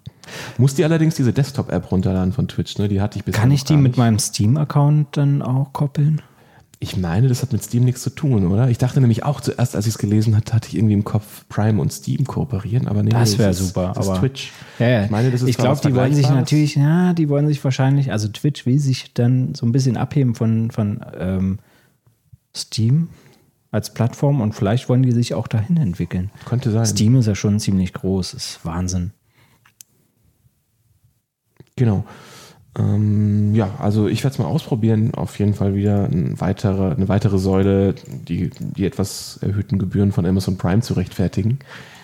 [SPEAKER 2] Musst dir allerdings diese Desktop-App runterladen von Twitch, ne? Die hatte ich bisher
[SPEAKER 1] Kann ich die mit meinem Steam-Account dann auch koppeln?
[SPEAKER 2] Ich meine, das hat mit Steam nichts zu tun, oder? Ich dachte nämlich auch zuerst, als ich es gelesen hatte, hatte ich irgendwie im Kopf Prime und Steam kooperieren, aber nee,
[SPEAKER 1] Das wäre
[SPEAKER 2] ist-
[SPEAKER 1] super.
[SPEAKER 2] ist
[SPEAKER 1] aber
[SPEAKER 2] Twitch.
[SPEAKER 1] Ja, ja.
[SPEAKER 2] Ich meine, das ist
[SPEAKER 1] ich glaube, die wollen sich natürlich, ja, die wollen sich wahrscheinlich, also Twitch will sich dann so ein bisschen abheben von, von ähm, Steam als Plattform und vielleicht wollen die sich auch dahin entwickeln.
[SPEAKER 2] Könnte sein.
[SPEAKER 1] Steam ist ja schon ziemlich groß, ist Wahnsinn.
[SPEAKER 2] Genau. Ähm, ja, also ich werde es mal ausprobieren. Auf jeden Fall wieder ein weitere, eine weitere Säule, die, die etwas erhöhten Gebühren von Amazon Prime zu rechtfertigen.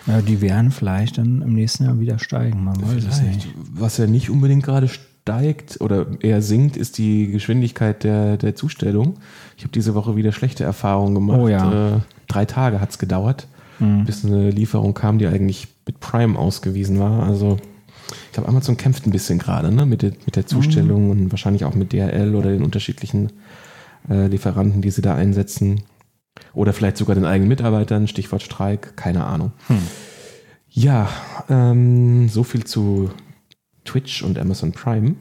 [SPEAKER 1] Ja, die werden vielleicht dann im nächsten Jahr wieder steigen, man weiß es nicht.
[SPEAKER 2] Was ja nicht unbedingt gerade steigt oder eher sinkt, ist die Geschwindigkeit der, der Zustellung. Ich habe diese Woche wieder schlechte Erfahrungen gemacht.
[SPEAKER 1] Oh ja.
[SPEAKER 2] Äh, drei Tage hat es gedauert, bis eine Lieferung kam, die eigentlich mit Prime ausgewiesen war. Also ich glaube, Amazon kämpft ein bisschen gerade ne? mit, der, mit der Zustellung und wahrscheinlich auch mit DHL oder den unterschiedlichen äh, Lieferanten, die sie da einsetzen. Oder vielleicht sogar den eigenen Mitarbeitern, Stichwort Streik, keine Ahnung. Ja, ähm, so viel zu Twitch und Amazon Prime.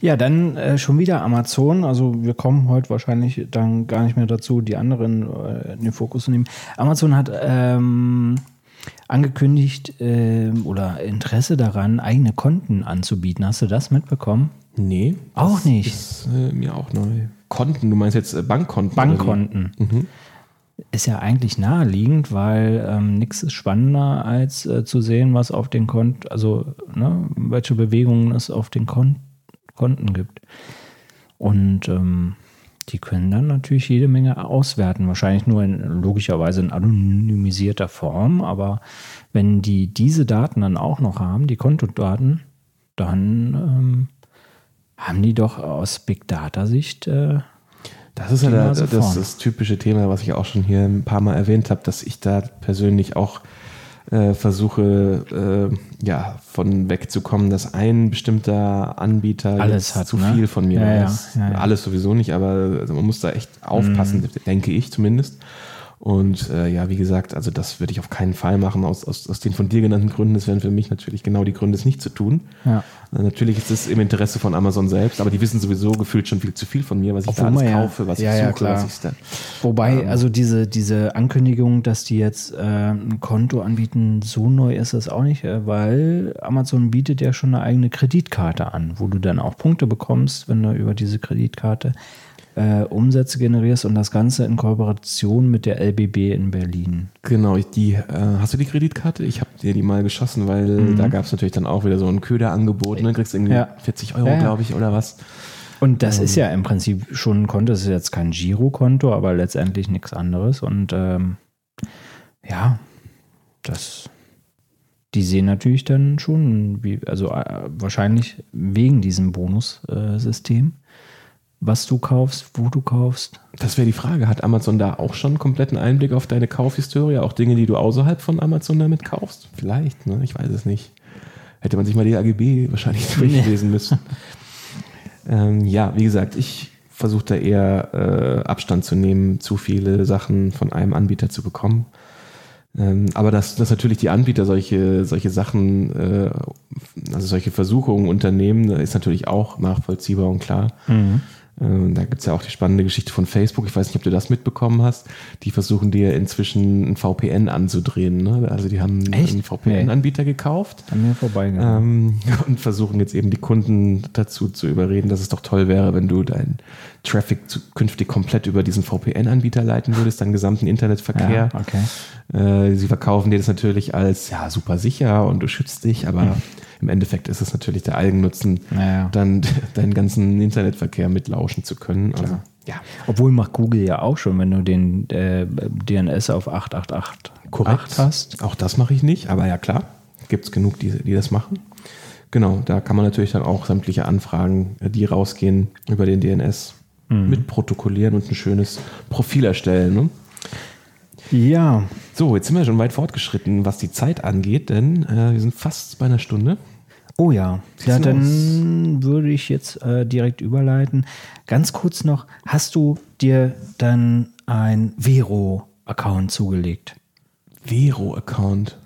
[SPEAKER 1] Ja, dann äh, schon wieder Amazon. Also wir kommen heute wahrscheinlich dann gar nicht mehr dazu, die anderen äh, in den Fokus zu nehmen. Amazon hat ähm, angekündigt ähm, oder Interesse daran, eigene Konten anzubieten. Hast du das mitbekommen?
[SPEAKER 2] Nee.
[SPEAKER 1] Auch
[SPEAKER 2] das
[SPEAKER 1] nicht.
[SPEAKER 2] Ist äh, mir auch neu. Konten, du meinst jetzt äh, Bankkonten?
[SPEAKER 1] Bankkonten. Ist ja eigentlich naheliegend, weil ähm, nichts ist spannender, als äh, zu sehen, was auf den Konten, also ne, welche Bewegungen es auf den Kon Konten gibt. Und ähm, die können dann natürlich jede Menge auswerten, wahrscheinlich nur in logischerweise in anonymisierter Form, aber wenn die diese Daten dann auch noch haben, die Kontodaten, dann ähm, haben die doch aus Big Data Sicht äh,
[SPEAKER 2] Das ist ja da, das, das typische Thema, was ich auch schon hier ein paar Mal erwähnt habe, dass ich da persönlich auch äh, versuche, äh, ja, von wegzukommen, dass ein bestimmter Anbieter
[SPEAKER 1] alles hat,
[SPEAKER 2] zu
[SPEAKER 1] ne?
[SPEAKER 2] viel von mir
[SPEAKER 1] ja,
[SPEAKER 2] weiß.
[SPEAKER 1] Ja, ja,
[SPEAKER 2] alles sowieso nicht, aber also man muss da echt aufpassen, mhm. denke ich zumindest. Und äh, ja, wie gesagt, also das würde ich auf keinen Fall machen, aus, aus, aus den von dir genannten Gründen. Das wären für mich natürlich genau die Gründe, es nicht zu tun.
[SPEAKER 1] Ja.
[SPEAKER 2] Äh, natürlich ist es im Interesse von Amazon selbst, aber die wissen sowieso gefühlt schon viel zu viel von mir, was ich
[SPEAKER 1] Obwohl
[SPEAKER 2] da alles
[SPEAKER 1] ja,
[SPEAKER 2] kaufe, was
[SPEAKER 1] ja,
[SPEAKER 2] ich suche, was ich da.
[SPEAKER 1] Wobei,
[SPEAKER 2] Ähm.
[SPEAKER 1] also diese, diese Ankündigung, dass die jetzt äh, ein Konto anbieten, so neu ist das auch nicht, äh, weil Amazon bietet ja schon eine eigene Kreditkarte an, wo du dann auch Punkte bekommst, wenn du über diese Kreditkarte äh, Umsätze generierst und das Ganze in Kooperation mit der LBB in Berlin.
[SPEAKER 2] Genau, ich- die, äh, hast du die Kreditkarte? Ich habe dir die mal geschossen, weil da gab es natürlich dann auch wieder so ein Köderangebot. Ne? Kriegst irgendwie
[SPEAKER 1] Mhm. Ja.
[SPEAKER 2] 40 Euro,
[SPEAKER 1] Ja,
[SPEAKER 2] glaube ich, oder was.
[SPEAKER 1] Und das ist ja im Prinzip schon ein Konto, das ist jetzt kein Girokonto, aber letztendlich nichts anderes. Und ähm, ja, das, die sehen natürlich dann schon, wie, also äh, wahrscheinlich wegen diesem Bonussystem, was du kaufst, wo du kaufst.
[SPEAKER 2] Das wäre die Frage. Hat Amazon da auch schon einen kompletten Einblick auf deine Kaufhistorie? Auch Dinge, die du außerhalb von Amazon damit kaufst? Vielleicht, ne? Ich weiß es nicht. Hätte man sich mal die AGB wahrscheinlich durchlesen müssen. ähm, ja, wie gesagt, ich versuche da eher äh, Abstand zu nehmen, zu viele Sachen von einem Anbieter zu bekommen. Ähm, aber dass, dass natürlich die Anbieter solche, solche Sachen, äh, also solche Versuchungen unternehmen, ist natürlich auch nachvollziehbar und klar. Ähm, Da gibt's ja auch die spannende Geschichte von Facebook. Ich weiß nicht, ob du das mitbekommen hast. Die versuchen dir inzwischen ein VPN anzudrehen. Ne? Also die haben
[SPEAKER 1] Echt?
[SPEAKER 2] einen VPN-Anbieter gekauft
[SPEAKER 1] An mir vorbeigegangen.
[SPEAKER 2] ähm, und versuchen jetzt eben die Kunden dazu zu überreden, dass es doch toll wäre, wenn du deinen Traffic zukünftig komplett über diesen VPN-Anbieter leiten würdest, deinen gesamten Internetverkehr.
[SPEAKER 1] ja, okay.
[SPEAKER 2] Äh, sie verkaufen dir das natürlich als ja super sicher und du schützt dich, aber im Endeffekt ist es natürlich der Eigennutzen,
[SPEAKER 1] Ja.
[SPEAKER 2] dann deinen ganzen Internetverkehr mitlauschen zu können. Also, ja.
[SPEAKER 1] Obwohl macht Google ja auch schon, wenn du den äh, DNS auf 888
[SPEAKER 2] Korrekt.
[SPEAKER 1] hast.
[SPEAKER 2] Auch das mache ich nicht, aber ja klar, gibt es genug, die, die das machen. Genau, da kann man natürlich dann auch sämtliche Anfragen, äh, die rausgehen, über den DNS mit protokollieren und ein schönes Profil erstellen. Ne?
[SPEAKER 1] Ja,
[SPEAKER 2] So, jetzt sind wir schon weit fortgeschritten, was die Zeit angeht, denn äh, wir sind fast bei einer Stunde.
[SPEAKER 1] Oh ja, ja dann würde ich jetzt äh, direkt überleiten. Ganz kurz noch, hast du dir dann ein Vero-Account zugelegt?
[SPEAKER 2] Vero-Account.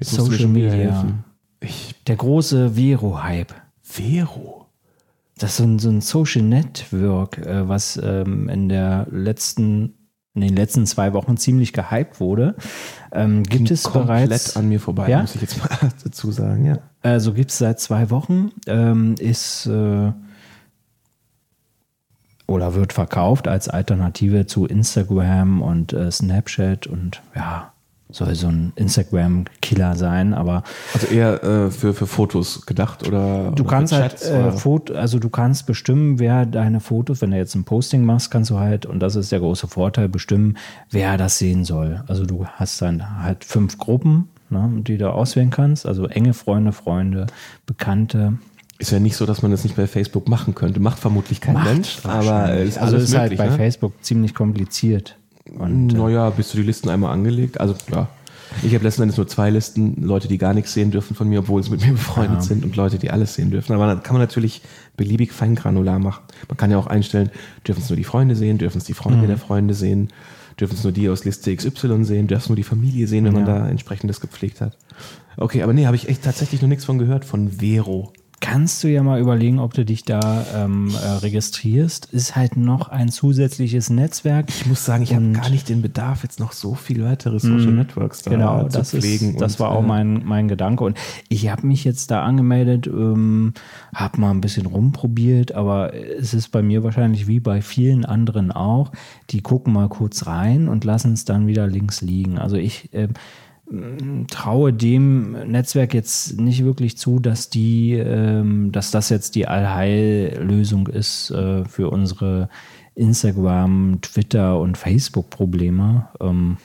[SPEAKER 1] Social Media.
[SPEAKER 2] helfen. Ich,
[SPEAKER 1] Der große Vero-Hype.
[SPEAKER 2] Vero?
[SPEAKER 1] Das ist so ein, so ein Social Network, äh, was ähm, in der letzten, in den letzten zwei Wochen ziemlich gehypt wurde. Ähm, gibt es
[SPEAKER 2] komplett
[SPEAKER 1] bereits
[SPEAKER 2] an mir vorbei,
[SPEAKER 1] Ja?
[SPEAKER 2] muss ich jetzt mal dazu sagen, ja.
[SPEAKER 1] Also gibt es seit zwei Wochen, ähm, ist äh, oder wird verkauft als Alternative zu Instagram und äh, Snapchat und ja, soll so ein Instagram-Killer sein, aber
[SPEAKER 2] Also eher äh, für, für Fotos gedacht oder
[SPEAKER 1] du
[SPEAKER 2] oder
[SPEAKER 1] kannst halt äh? Foto, also du kannst bestimmen, wer deine Fotos, wenn du jetzt ein Posting machst, kannst du halt, und das ist der große Vorteil, bestimmen, wer das sehen soll. Also du hast dann halt fünf Gruppen, ne, die du auswählen kannst, also enge Freunde, Freunde, Bekannte,
[SPEAKER 2] Ist ja nicht so, dass man das nicht bei Facebook machen könnte. Macht vermutlich kein Mensch, aber ist
[SPEAKER 1] also
[SPEAKER 2] alles
[SPEAKER 1] ist halt
[SPEAKER 2] möglich,
[SPEAKER 1] bei
[SPEAKER 2] ne?
[SPEAKER 1] Facebook ziemlich kompliziert. Und äh,
[SPEAKER 2] Naja, bist du die Listen einmal angelegt? Also ja. Ich habe letzten Endes nur zwei Listen, Leute, die gar nichts sehen dürfen von mir, obwohl sie mit mir befreundet sind und Leute, die alles sehen dürfen. Aber dann kann man natürlich beliebig feingranular machen. Man kann ja auch einstellen, dürfen es nur die Freunde sehen, dürfen es die Freunde der Freunde sehen, dürfen es nur die aus Liste XY sehen, dürfen es nur die Familie sehen, wenn man
[SPEAKER 1] Ja.
[SPEAKER 2] da entsprechendes gepflegt hat. Okay, aber nee, habe ich echt tatsächlich noch nichts von gehört, von Vero.
[SPEAKER 1] Kannst du ja mal überlegen, ob du dich da ähm, äh, registrierst. Ist halt noch ein zusätzliches Netzwerk.
[SPEAKER 2] Ich muss sagen, ich habe gar nicht den Bedarf, jetzt noch so viel weitere Social Networks da
[SPEAKER 1] Genau,
[SPEAKER 2] zu
[SPEAKER 1] das,
[SPEAKER 2] pflegen.
[SPEAKER 1] ist, das war auch
[SPEAKER 2] äh,
[SPEAKER 1] mein, mein Gedanke. Und ich habe mich jetzt da angemeldet, ähm, habe mal ein bisschen rumprobiert, aber es ist bei mir wahrscheinlich wie bei vielen anderen auch. Die gucken mal kurz rein und lassen es dann wieder links liegen. Also ich ähm, traue dem Netzwerk jetzt nicht wirklich zu, dass die, ähm, dass das jetzt die Allheillösung ist äh, für unsere Instagram, Twitter und Facebook-Probleme. Ähm,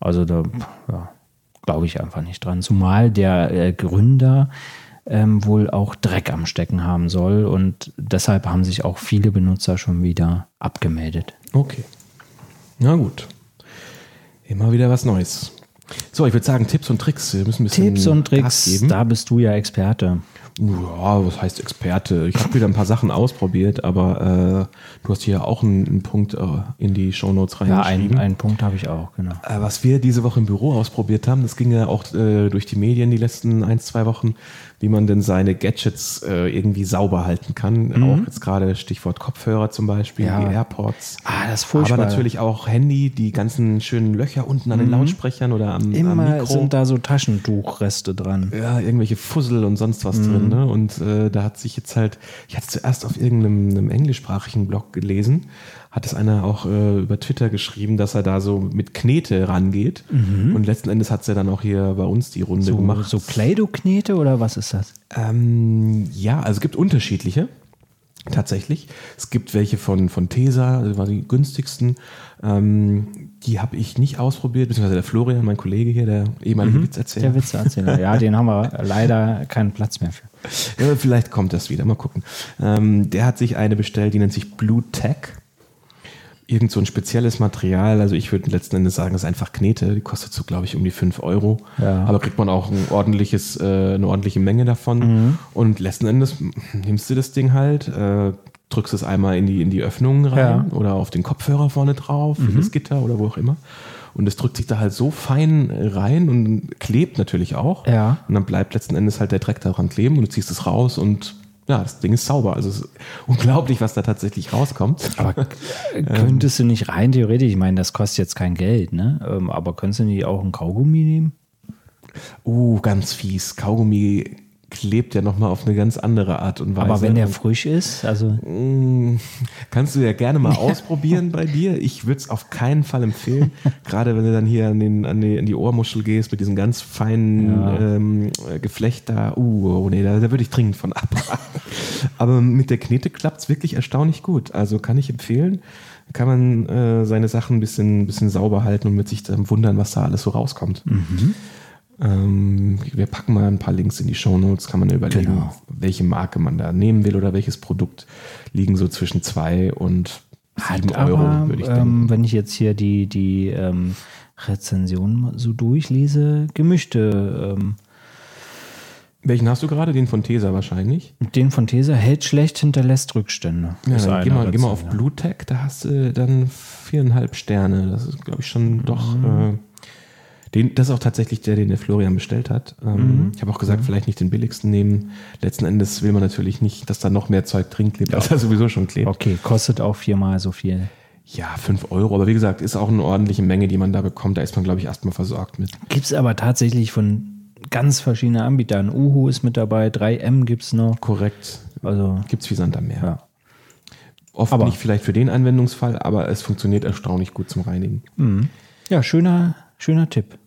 [SPEAKER 1] also da ja, glaube ich einfach nicht dran. Zumal der äh, Gründer ähm, wohl auch Dreck am Stecken haben soll. Und deshalb haben sich auch viele Benutzer schon wieder abgemeldet.
[SPEAKER 2] Okay. Na gut. Immer wieder was Neues. So, ich würde sagen, Tipps und Tricks. Wir müssen ein bisschen
[SPEAKER 1] Tipps und Tricks,
[SPEAKER 2] geben.
[SPEAKER 1] da bist du ja Experte.
[SPEAKER 2] Ja, was heißt Experte? Ich habe wieder ein paar Sachen ausprobiert, aber äh, du hast hier auch einen, einen Punkt äh, in die Shownotes
[SPEAKER 1] Ja,
[SPEAKER 2] reingeschrieben.
[SPEAKER 1] einen, einen Punkt habe ich auch, genau.
[SPEAKER 2] Äh, Was wir diese Woche im Büro ausprobiert haben, das ging ja auch äh, durch die Medien die letzten ein, zwei Wochen, wie man denn seine Gadgets äh, irgendwie sauber halten kann. Auch jetzt gerade Stichwort Kopfhörer zum Beispiel,
[SPEAKER 1] Mhm. Ja.
[SPEAKER 2] die AirPods.
[SPEAKER 1] Ah, das ist furchtbar.
[SPEAKER 2] Aber natürlich auch Handy, die ganzen schönen Löcher unten an den Lautsprechern oder am, am
[SPEAKER 1] Mhm. Immer
[SPEAKER 2] Mikro.
[SPEAKER 1] sind da so Taschentuchreste dran.
[SPEAKER 2] ja, irgendwelche Fussel und sonst
[SPEAKER 1] Mhm.
[SPEAKER 2] was drin. Ne? Und äh, da hat sich jetzt halt, ich hatte es zuerst auf irgendeinem einem englischsprachigen Blog gelesen, hat es einer auch äh, über Twitter geschrieben, dass er da so mit Knete rangeht. Und letzten Endes hat es ja dann auch hier bei uns die Runde
[SPEAKER 1] Mhm. So,
[SPEAKER 2] gemacht.
[SPEAKER 1] so Play-Doh-Knete oder was ist das?
[SPEAKER 2] Ähm, ja, also es gibt unterschiedliche. Tatsächlich. Es gibt welche von, von Tesa, das waren die günstigsten. Ähm, die habe ich nicht ausprobiert, beziehungsweise der Florian, mein Kollege hier, der ehemalige Witzerzähler.
[SPEAKER 1] Der Witzeerzähler. Ja, den haben wir leider keinen Platz mehr für.
[SPEAKER 2] Ja, vielleicht kommt das wieder, mal gucken. Ähm, der hat sich eine bestellt, die nennt sich Blue Tech. Irgend so ein spezielles Material, also ich würde letzten Endes sagen, das ist einfach Knete, die kostet so, glaube ich, um die 5 Euro.
[SPEAKER 1] Ja.
[SPEAKER 2] Aber kriegt man auch ein ordentliches, äh, eine ordentliche Menge davon.
[SPEAKER 1] Mhm.
[SPEAKER 2] Und letzten Endes nimmst du das Ding halt, äh, drückst es einmal in die, in die Öffnungen rein
[SPEAKER 1] Ja. Mhm.
[SPEAKER 2] oder auf den Kopfhörer vorne drauf, in das Gitter oder wo auch immer. Und es drückt sich da halt so fein rein und klebt natürlich auch.
[SPEAKER 1] Ja.
[SPEAKER 2] Und dann bleibt letzten Endes halt der Dreck daran kleben und du ziehst es raus und ja, das Ding ist sauber. Also es ist unglaublich, was da tatsächlich rauskommt.
[SPEAKER 1] Aber könntest du nicht rein theoretisch, ich meine, das kostet jetzt kein Geld, ne? Ähm, Aber könntest du nicht auch einen Kaugummi nehmen?
[SPEAKER 2] Uh, ganz fies. Kaugummi klebt ja nochmal auf eine ganz andere Art und Weise.
[SPEAKER 1] Aber wenn der frisch ist, also
[SPEAKER 2] mm, kannst du ja gerne mal ausprobieren bei dir. Ich würde es auf keinen Fall empfehlen. Gerade wenn du dann hier an, den, an, die, an die Ohrmuschel gehst mit diesem ganz feinen
[SPEAKER 1] Ja.
[SPEAKER 2] ähm, äh, Geflecht da. Uh, oh nee, da, da würde ich dringend von abraten. Aber mit der Knete klappt es wirklich erstaunlich gut. Also kann ich empfehlen. Kann man äh, seine Sachen ein bisschen, bisschen sauber halten und mit sich dann wundern, was da alles so rauskommt. Ähm, wir packen mal ein paar Links in die Shownotes, kann man überlegen,
[SPEAKER 1] Genau.
[SPEAKER 2] welche Marke man da nehmen will oder welches Produkt liegen so zwischen zwei und sieben
[SPEAKER 1] hat
[SPEAKER 2] Euro,
[SPEAKER 1] aber,
[SPEAKER 2] würde ich
[SPEAKER 1] ähm,
[SPEAKER 2] denken.
[SPEAKER 1] wenn ich jetzt hier die, die ähm, Rezensionen so durchlese, gemischte. Ähm,
[SPEAKER 2] Welchen hast du gerade? Den von Tesa wahrscheinlich.
[SPEAKER 1] den von Tesa hält schlecht, hinterlässt Rückstände.
[SPEAKER 2] Ja, dann geh mal, geh mal auf
[SPEAKER 1] Rezension.
[SPEAKER 2] Bluetech, da hast du dann viereinhalb Sterne. Das ist, glaube ich, schon doch.
[SPEAKER 1] Mhm.
[SPEAKER 2] Äh, den, das ist auch tatsächlich der, den der Florian bestellt hat. Ähm,
[SPEAKER 1] Mhm.
[SPEAKER 2] Ich habe auch gesagt, vielleicht nicht den billigsten nehmen. Letzten Endes will man natürlich nicht, dass da noch mehr Zeug drin klebt, als da sowieso schon klebt.
[SPEAKER 1] Okay, kostet auch viermal so viel.
[SPEAKER 2] Ja, 5 Euro. Aber wie gesagt, ist auch eine ordentliche Menge, die man da bekommt. Da ist man, glaube ich, erstmal versorgt mit.
[SPEAKER 1] Gibt es aber tatsächlich von ganz verschiedenen Anbietern. Uhu ist mit dabei, 3M gibt es noch.
[SPEAKER 2] Korrekt.
[SPEAKER 1] Also,
[SPEAKER 2] Gibt es wie Sand am Meer.
[SPEAKER 1] ja.
[SPEAKER 2] Oft
[SPEAKER 1] Aber-
[SPEAKER 2] nicht vielleicht für den Anwendungsfall, aber es funktioniert erstaunlich gut zum Reinigen.
[SPEAKER 1] Ja, schöner, schöner Tipp.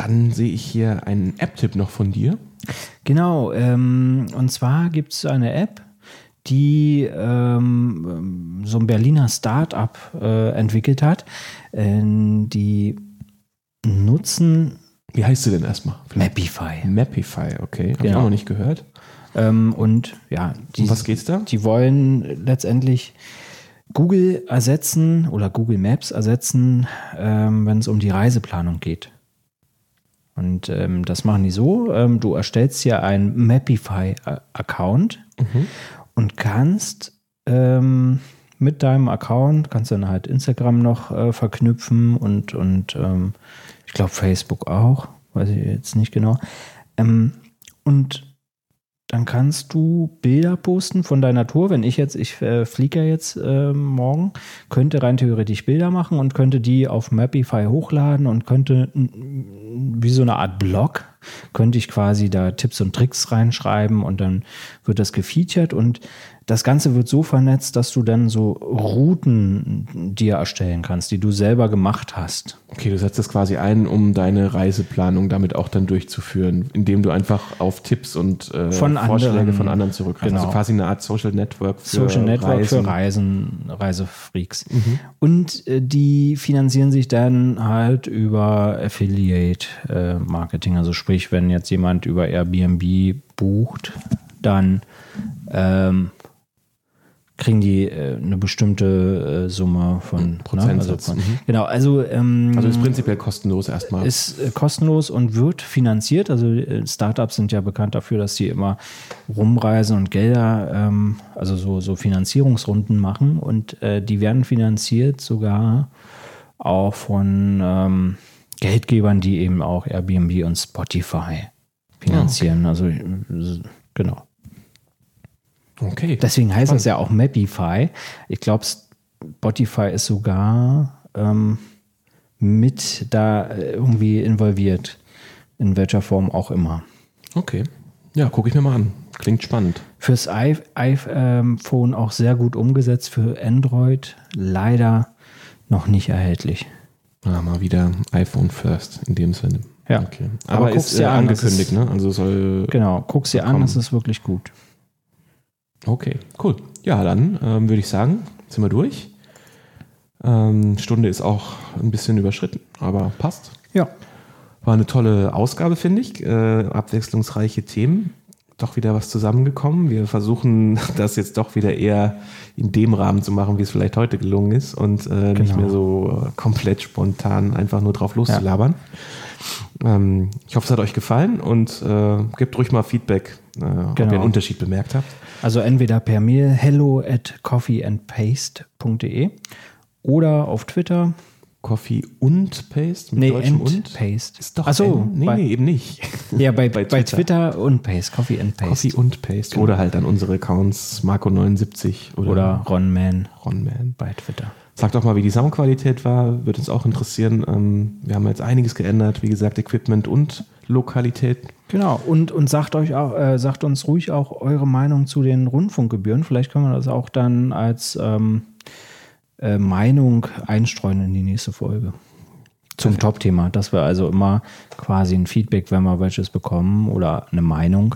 [SPEAKER 2] Dann sehe ich hier einen App-Tipp noch von dir.
[SPEAKER 1] Genau, ähm, und zwar gibt es eine App, die ähm, so ein Berliner Start-up äh, entwickelt hat. Ähm, die nutzen
[SPEAKER 2] Wie heißt sie denn erstmal?
[SPEAKER 1] Mapify.
[SPEAKER 2] Mapify, okay. Habe ich
[SPEAKER 1] Genau.
[SPEAKER 2] auch noch nicht gehört.
[SPEAKER 1] Ähm, und ja, die,
[SPEAKER 2] Um was geht's da?
[SPEAKER 1] die wollen letztendlich Google ersetzen oder Google Maps ersetzen, ähm, wenn es um die Reiseplanung geht. Und ähm, das machen die so, ähm, du erstellst ja einen Mapify-Account und kannst ähm, mit deinem Account, kannst dann halt Instagram noch äh, verknüpfen und, und ähm, ich glaube Facebook auch, weiß ich jetzt nicht genau. Ähm, und dann kannst du Bilder posten von deiner Tour. Wenn ich jetzt, ich äh, fliege ja jetzt äh, morgen, könnte rein theoretisch Bilder machen und könnte die auf Mapify hochladen und könnte wie so eine Art Blog, könnte ich quasi da Tipps und Tricks reinschreiben und dann wird das gefeatured und das Ganze wird so vernetzt, dass du dann so Routen dir erstellen kannst, die du selber gemacht hast.
[SPEAKER 2] Okay, du setzt das quasi ein, um deine Reiseplanung damit auch dann durchzuführen, indem du einfach auf Tipps und äh,
[SPEAKER 1] Von
[SPEAKER 2] Vorschläge
[SPEAKER 1] anderen,
[SPEAKER 2] von anderen zurückgreifst.
[SPEAKER 1] genau.
[SPEAKER 2] Also quasi eine Art Social Network für
[SPEAKER 1] Social Network
[SPEAKER 2] Reisen.
[SPEAKER 1] für Reisen, Reisefreaks. Und äh, die finanzieren sich dann halt über Affiliate äh, Marketing. Also sprich, wenn jetzt jemand über Airbnb bucht, dann ähm, kriegen die äh, eine bestimmte äh, Summe von
[SPEAKER 2] Prozentsatz,
[SPEAKER 1] Ne? Also von,
[SPEAKER 2] mhm.
[SPEAKER 1] Genau, also, ähm,
[SPEAKER 2] Also ist prinzipiell kostenlos erstmal.
[SPEAKER 1] ist äh, kostenlos und wird finanziert. Also äh, Startups sind ja bekannt dafür, dass sie immer rumreisen und Gelder, ähm, also so, so Finanzierungsrunden machen. Und äh, die werden finanziert sogar auch von ähm, Geldgebern, die eben auch Airbnb und Spotify finanzieren. Also äh, genau.
[SPEAKER 2] Okay.
[SPEAKER 1] Deswegen heißt das ja auch Mapify. Ich glaube, Spotify ist sogar ähm, mit da äh, irgendwie involviert. In welcher Form auch immer.
[SPEAKER 2] okay. Ja, gucke ich mir mal an. Klingt spannend.
[SPEAKER 1] Fürs iPhone auch sehr gut umgesetzt, für Android leider noch nicht erhältlich.
[SPEAKER 2] Ja, mal wieder iPhone first in dem Sinne.
[SPEAKER 1] Ja.
[SPEAKER 2] Okay.
[SPEAKER 1] Aber
[SPEAKER 2] Aber, ist
[SPEAKER 1] dir
[SPEAKER 2] äh, angekündigt,
[SPEAKER 1] ist-
[SPEAKER 2] ne? Also soll.
[SPEAKER 1] Genau, guck's dir an, das ist wirklich gut.
[SPEAKER 2] Okay, cool. Ja, dann ähm, würde ich sagen, sind wir durch. Ähm, Stunde ist auch ein bisschen überschritten, aber passt.
[SPEAKER 1] Ja.
[SPEAKER 2] War eine tolle Ausgabe, finde ich. Äh, abwechslungsreiche Themen. Doch wieder was zusammengekommen. Wir versuchen das jetzt doch wieder eher in dem Rahmen zu machen, wie es vielleicht heute gelungen ist und äh, nicht
[SPEAKER 1] Genau.
[SPEAKER 2] mehr so äh, komplett spontan einfach nur drauf loszulabern. Ähm, ich hoffe, es hat euch gefallen und äh, gebt ruhig mal Feedback, äh, ob ihr
[SPEAKER 1] Genau.
[SPEAKER 2] einen Unterschied bemerkt habt.
[SPEAKER 1] Also entweder per Mail hello at coffeeandpaste.de oder auf Twitter.
[SPEAKER 2] Coffee und Paste? Mit
[SPEAKER 1] Nee,
[SPEAKER 2] deutschem
[SPEAKER 1] and
[SPEAKER 2] und?
[SPEAKER 1] Paste.
[SPEAKER 2] Ist doch
[SPEAKER 1] Ach so,
[SPEAKER 2] N. Nee,
[SPEAKER 1] bei-
[SPEAKER 2] nee, eben nicht.
[SPEAKER 1] Ja, bei,
[SPEAKER 2] Bei
[SPEAKER 1] bei,
[SPEAKER 2] Twitter.
[SPEAKER 1] Twitter. und Paste, Coffee and Paste.
[SPEAKER 2] Coffee und Paste. Oder halt an unsere Accounts Marco79 oder,
[SPEAKER 1] Oder Ronman
[SPEAKER 2] Ronman.
[SPEAKER 1] bei Twitter.
[SPEAKER 2] Sagt doch mal, wie die Soundqualität war. Würde uns auch interessieren. Ähm, wir haben jetzt einiges geändert. Wie gesagt, Equipment und Lokalität.
[SPEAKER 1] Genau, und, und sagt euch auch, äh, sagt uns ruhig auch eure Meinung zu den Rundfunkgebühren. Vielleicht können wir das auch dann als ähm, äh, Meinung einstreuen in die nächste Folge. Zum Top-Thema. Dass wir also immer quasi ein Feedback, wenn wir welches bekommen, oder eine Meinung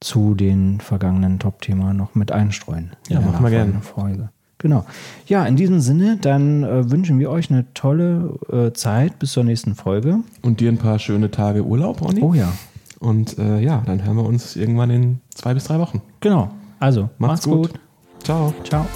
[SPEAKER 1] zu den vergangenen Top-Thema noch mit einstreuen.
[SPEAKER 2] Ja, machen wir
[SPEAKER 1] nachfolgenden Folge. Genau. Ja, in diesem Sinne, dann äh, wünschen wir euch eine tolle äh, Zeit bis zur nächsten Folge.
[SPEAKER 2] Und dir ein paar schöne Tage Urlaub, Ronny.
[SPEAKER 1] Oh ja.
[SPEAKER 2] Und äh, ja, dann hören wir uns irgendwann in zwei bis drei Wochen.
[SPEAKER 1] Genau. Also,
[SPEAKER 2] Macht's
[SPEAKER 1] macht's, gut.
[SPEAKER 2] gut. Ciao.
[SPEAKER 1] Ciao.